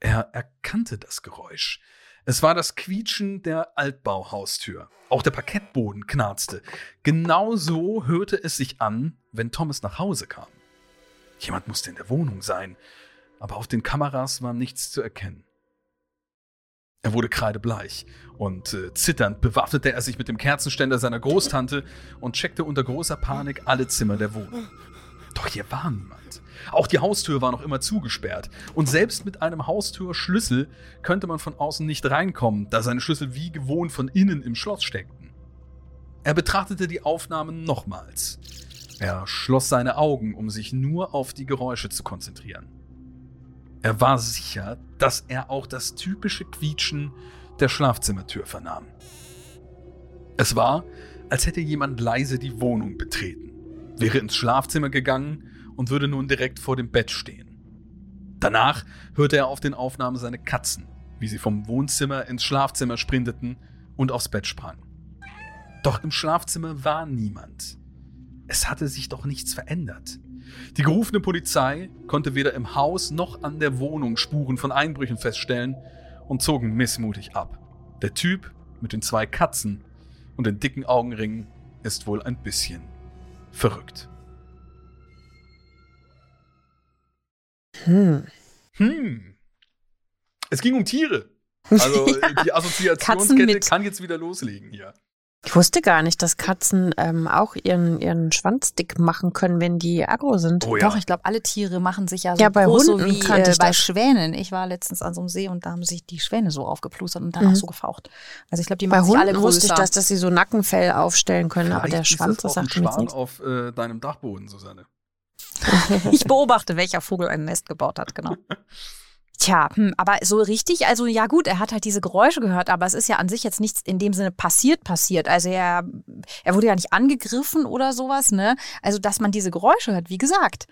Er erkannte das Geräusch. Es war das Quietschen der Altbauhaustür. Auch der Parkettboden knarzte. Genau so hörte es sich an, wenn Thomas nach Hause kam. Jemand musste in der Wohnung sein, aber auf den Kameras war nichts zu erkennen. Er wurde kreidebleich und äh, zitternd bewaffnete er sich mit dem Kerzenständer seiner Großtante und checkte unter großer Panik alle Zimmer der Wohnung. Doch hier war niemand. Auch die Haustür war noch immer zugesperrt. Und selbst mit einem Haustürschlüssel könnte man von außen nicht reinkommen, da seine Schlüssel wie gewohnt von innen im Schloss steckten. Er betrachtete die Aufnahmen nochmals. Er schloss seine Augen, um sich nur auf die Geräusche zu konzentrieren. Er war sicher, dass er auch das typische Quietschen der Schlafzimmertür vernahm. Es war, als hätte jemand leise die Wohnung betreten, wäre ins Schlafzimmer gegangen und würde nun direkt vor dem Bett stehen. Danach hörte er auf den Aufnahmen seine Katzen, wie sie vom Wohnzimmer ins Schlafzimmer sprinteten und aufs Bett sprangen. Doch im Schlafzimmer war niemand. Es hatte sich doch nichts verändert. Die gerufene Polizei konnte weder im Haus noch an der Wohnung Spuren von Einbrüchen feststellen und zogen missmutig ab. Der Typ mit den zwei Katzen und den dicken Augenringen ist wohl ein bisschen verrückt. Hm. Hm. Es ging um Tiere. Also ja. die Assoziationskette kann jetzt wieder loslegen hier. Ich wusste gar nicht, dass Katzen ähm, auch ihren, ihren Schwanz dick machen können, wenn die aggro sind. Oh, ja. Doch, ich glaube, alle Tiere machen sich ja so ja, bei groß, Hunden so wie äh, bei Schwänen. Ich war letztens an so einem See und da haben sich die Schwäne so aufgeplustert und danach mhm. so gefaucht. Also ich glaube, die machen bei sich Hunden alle größer. wusste ich, dass, dass sie so Nackenfell aufstellen können, Vielleicht aber der Schwanz, das, das sagt mir nichts. auf äh, deinem Dachboden, Susanne. ich beobachte, welcher Vogel ein Nest gebaut hat, genau. Tja, hm, aber so richtig, also ja gut, er hat halt diese Geräusche gehört, aber es ist ja an sich jetzt nichts in dem Sinne passiert, passiert. Also er, er wurde ja nicht angegriffen oder sowas, ne? Also, dass man diese Geräusche hört, wie gesagt.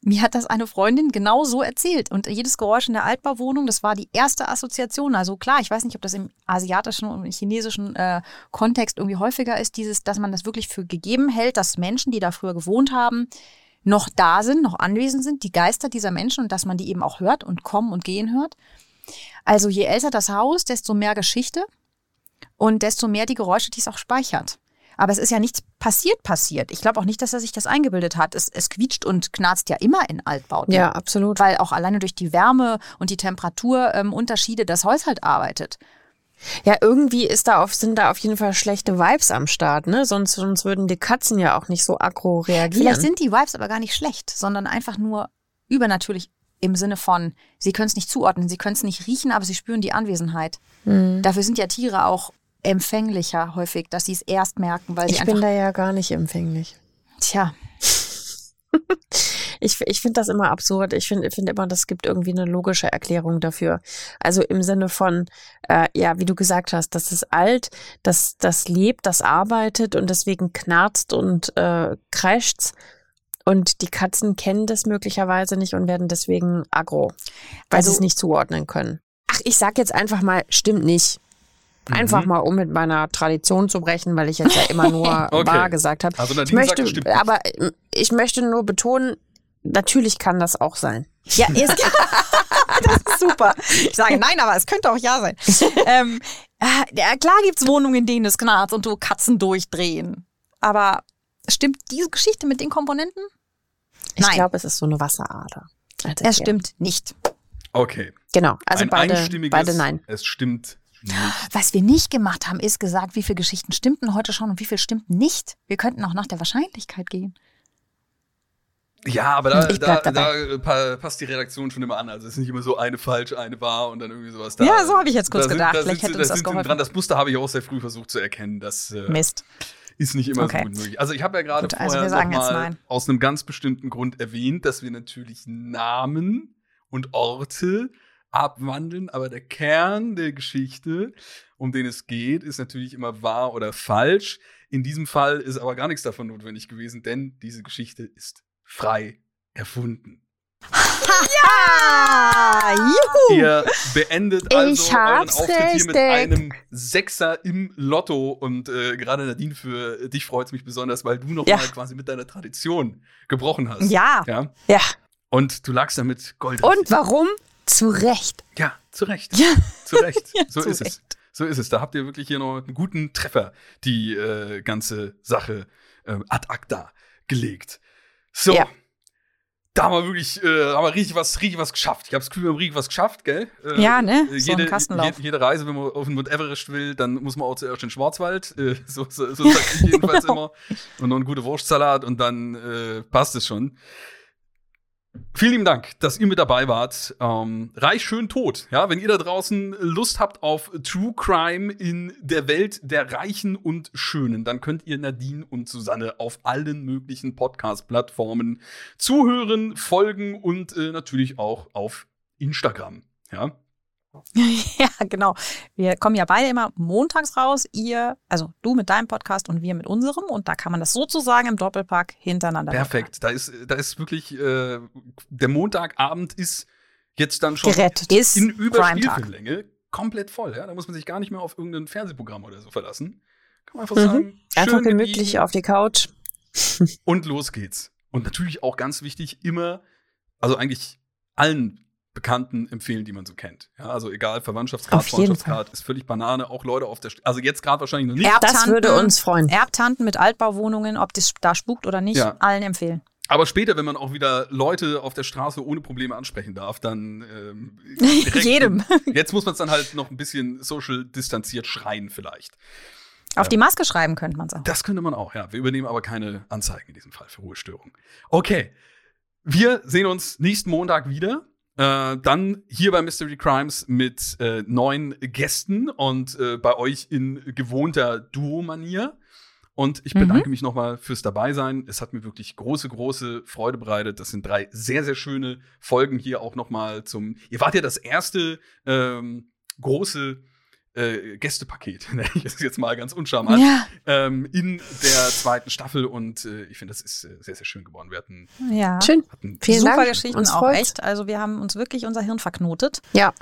Mir hat das eine Freundin genau so erzählt. Und jedes Geräusch in der Altbauwohnung, das war die erste Assoziation. Also klar, ich weiß nicht, ob das im asiatischen und chinesischen äh, Kontext irgendwie häufiger ist, dieses, dass man das wirklich für gegeben hält, dass Menschen, die da früher gewohnt haben, noch da sind, noch anwesend sind, die Geister dieser Menschen und dass man die eben auch hört und kommen und gehen hört. Also je älter das Haus, desto mehr Geschichte und desto mehr die Geräusche, die es auch speichert. Aber es ist ja nichts passiert, passiert. Ich glaube auch nicht, dass er sich das eingebildet hat. Es, es quietscht und knarzt ja immer in Altbauten. Ja, absolut. Weil auch alleine durch die Wärme und die Temperaturunterschiede ähm, das Holz halt arbeitet. Ja, irgendwie ist da auf, sind da auf jeden Fall schlechte Vibes am Start, ne? Sonst, sonst würden die Katzen ja auch nicht so aggro reagieren. Vielleicht sind die Vibes aber gar nicht schlecht, sondern einfach nur übernatürlich im Sinne von, sie können es nicht zuordnen, sie können es nicht riechen, aber sie spüren die Anwesenheit. Mhm. Dafür sind ja Tiere auch empfänglicher häufig, dass sie es erst merken, weil sie ich einfach. Ich bin da ja gar nicht empfänglich. Tja. ich ich finde das immer absurd. Ich finde find immer, das gibt irgendwie eine logische Erklärung dafür. Also im Sinne von, äh, ja, wie du gesagt hast, das ist alt, das, das lebt, das arbeitet und deswegen knarzt und äh, kreischt's. Und die Katzen kennen das möglicherweise nicht und werden deswegen aggro, weil also, sie es nicht zuordnen können. Ach, ich sag jetzt einfach mal, stimmt nicht. Einfach mhm. mal, um mit meiner Tradition zu brechen, weil ich jetzt ja immer nur okay. wahr gesagt habe. Also ich möchte, sagt, aber ich möchte nur betonen, natürlich kann das auch sein. Ja, ist, das ist super. Ich sage nein, aber es könnte auch ja sein. ähm, äh, klar gibt's Wohnungen, in denen es knarzt und du Katzen durchdrehen. Aber stimmt diese Geschichte mit den Komponenten? Ich glaube, es ist so eine Wasserader. Es stimmt nicht. Okay. Genau, also Ein beide, beide nein. Es stimmt nicht. Was wir nicht gemacht haben, ist gesagt, wie viele Geschichten stimmten heute schon und wie viele stimmten nicht. Wir könnten auch nach der Wahrscheinlichkeit gehen. Ja, aber da, da, da, passt die Redaktion schon immer an. Also es ist nicht immer so eine falsch, eine wahr und dann irgendwie sowas da. Ja, so habe ich jetzt kurz gedacht. Sind, Vielleicht hätte uns das geholfen. Dran. Das Muster habe ich auch sehr früh versucht zu erkennen. Das äh, Mist. ist nicht immer okay. so gut möglich. Also ich habe ja gerade also vorher also mal aus einem ganz bestimmten Grund erwähnt, dass wir natürlich Namen und Orte abwandeln, aber der Kern der Geschichte, um den es geht, ist natürlich immer wahr oder falsch. In diesem Fall ist aber gar nichts davon notwendig gewesen, denn diese Geschichte ist frei erfunden. ja! Juhu! Ihr beendet also euren Auftritt hier mit einem Sechser im Lotto und äh, gerade Nadine, für dich freut es mich besonders, weil du noch ja. mal quasi mit deiner Tradition gebrochen hast. Ja. Ja. ja. Und du lagst damit Gold. Und warum? Zu Recht. Ja, zu Recht. Ja. Zu Recht. So ja, ist es. So ist es. Da habt ihr wirklich hier noch einen guten Treffer, die äh, ganze Sache äh, ad acta gelegt. So. Ja. Da haben wir wirklich, äh, haben wir richtig was, richtig was geschafft. Ich habe das Gefühl, wir haben richtig was geschafft, gell? Äh, ja, ne? So jede, Kastenlauf. Jede, jede, Reise, wenn man auf den Mount Everest will, dann muss man auch zuerst in den Schwarzwald. Äh, so so, so sag ich jedenfalls genau. immer. Und noch einen guten Wurstsalat und dann äh, passt es schon. Vielen lieben Dank, dass ihr mit dabei wart. Ähm, Reich schön tot. Ja, wenn ihr da draußen Lust habt auf True Crime in der Welt der Reichen und Schönen, dann könnt ihr Nadine und Susanne auf allen möglichen Podcast-Plattformen zuhören, folgen und äh, natürlich auch auf Instagram. Ja. ja, genau. Wir kommen ja beide immer montags raus. Ihr, also du mit deinem Podcast und wir mit unserem. Und da kann man das sozusagen im Doppelpack hintereinander Perfekt. Da ist, da ist wirklich, äh, der Montagabend ist jetzt dann schon Gerettet. in Überspielfilmlänge komplett voll. Ja? Da muss man sich gar nicht mehr auf irgendein Fernsehprogramm oder so verlassen. Kann man einfach mhm. sagen, einfach gemütlich auf die Couch. und los geht's. Und natürlich auch ganz wichtig, immer, also eigentlich allen Bekannten empfehlen, die man so kennt. Ja, also egal, Verwandtschaftsgrad, Freundschaftsgrad ist völlig Banane. Auch Leute auf der, St also jetzt gerade wahrscheinlich noch nicht. Erbtanten, das würde uns freuen. Erbtanten mit Altbauwohnungen, ob das da spukt oder nicht, ja. allen empfehlen. Aber später, wenn man auch wieder Leute auf der Straße ohne Probleme ansprechen darf, dann ähm, jedem. Jetzt muss man es dann halt noch ein bisschen social distanziert schreien vielleicht. Auf die Maske schreiben könnte man es auch. Das könnte man auch, ja. Wir übernehmen aber keine Anzeigen in diesem Fall für Ruhestörung. Okay. Wir sehen uns nächsten Montag wieder. Äh, dann hier bei Mystery Crimes mit äh, neun Gästen und äh, bei euch in gewohnter Duo-Manier. Und ich bedanke mhm. mich nochmal fürs Dabeisein. Es hat mir wirklich große, große Freude bereitet. Das sind drei sehr, sehr schöne Folgen hier auch nochmal zum. Ihr wart ja das erste ähm, große äh, Gästepaket, nenne ich es jetzt mal ganz uncharmant, ja. ähm, in der zweiten Staffel. Und äh, ich finde, das ist äh, sehr, sehr schön geworden. Wir hatten, ja. schön. Hatten Vielen super Dank. Geschichten uns auch freut. echt. Also wir haben uns wirklich unser Hirn verknotet. Ja.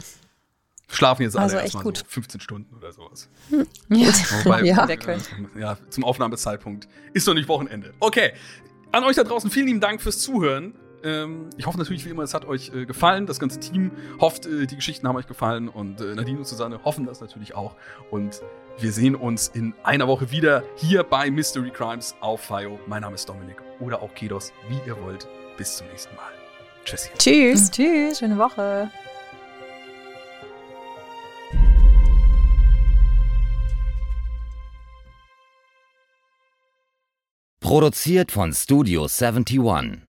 Schlafen jetzt alle also erstmal so 15 Stunden oder sowas. Hm. Ja. Wobei, ja. Äh, ja, zum Aufnahmezeitpunkt ist noch nicht Wochenende. Okay. An euch da draußen vielen lieben Dank fürs Zuhören. Ähm, ich hoffe natürlich wie immer, es hat euch äh, gefallen. Das ganze Team hofft, äh, die Geschichten haben euch gefallen und äh, Nadine und Susanne hoffen das natürlich auch. Und wir sehen uns in einer Woche wieder hier bei Mystery Crimes auf FIO. Mein Name ist Dominik oder auch Kedos, wie ihr wollt. Bis zum nächsten Mal. Tschüss. Tschüss. Tschüss. Schöne Woche. Produziert von Studio 71.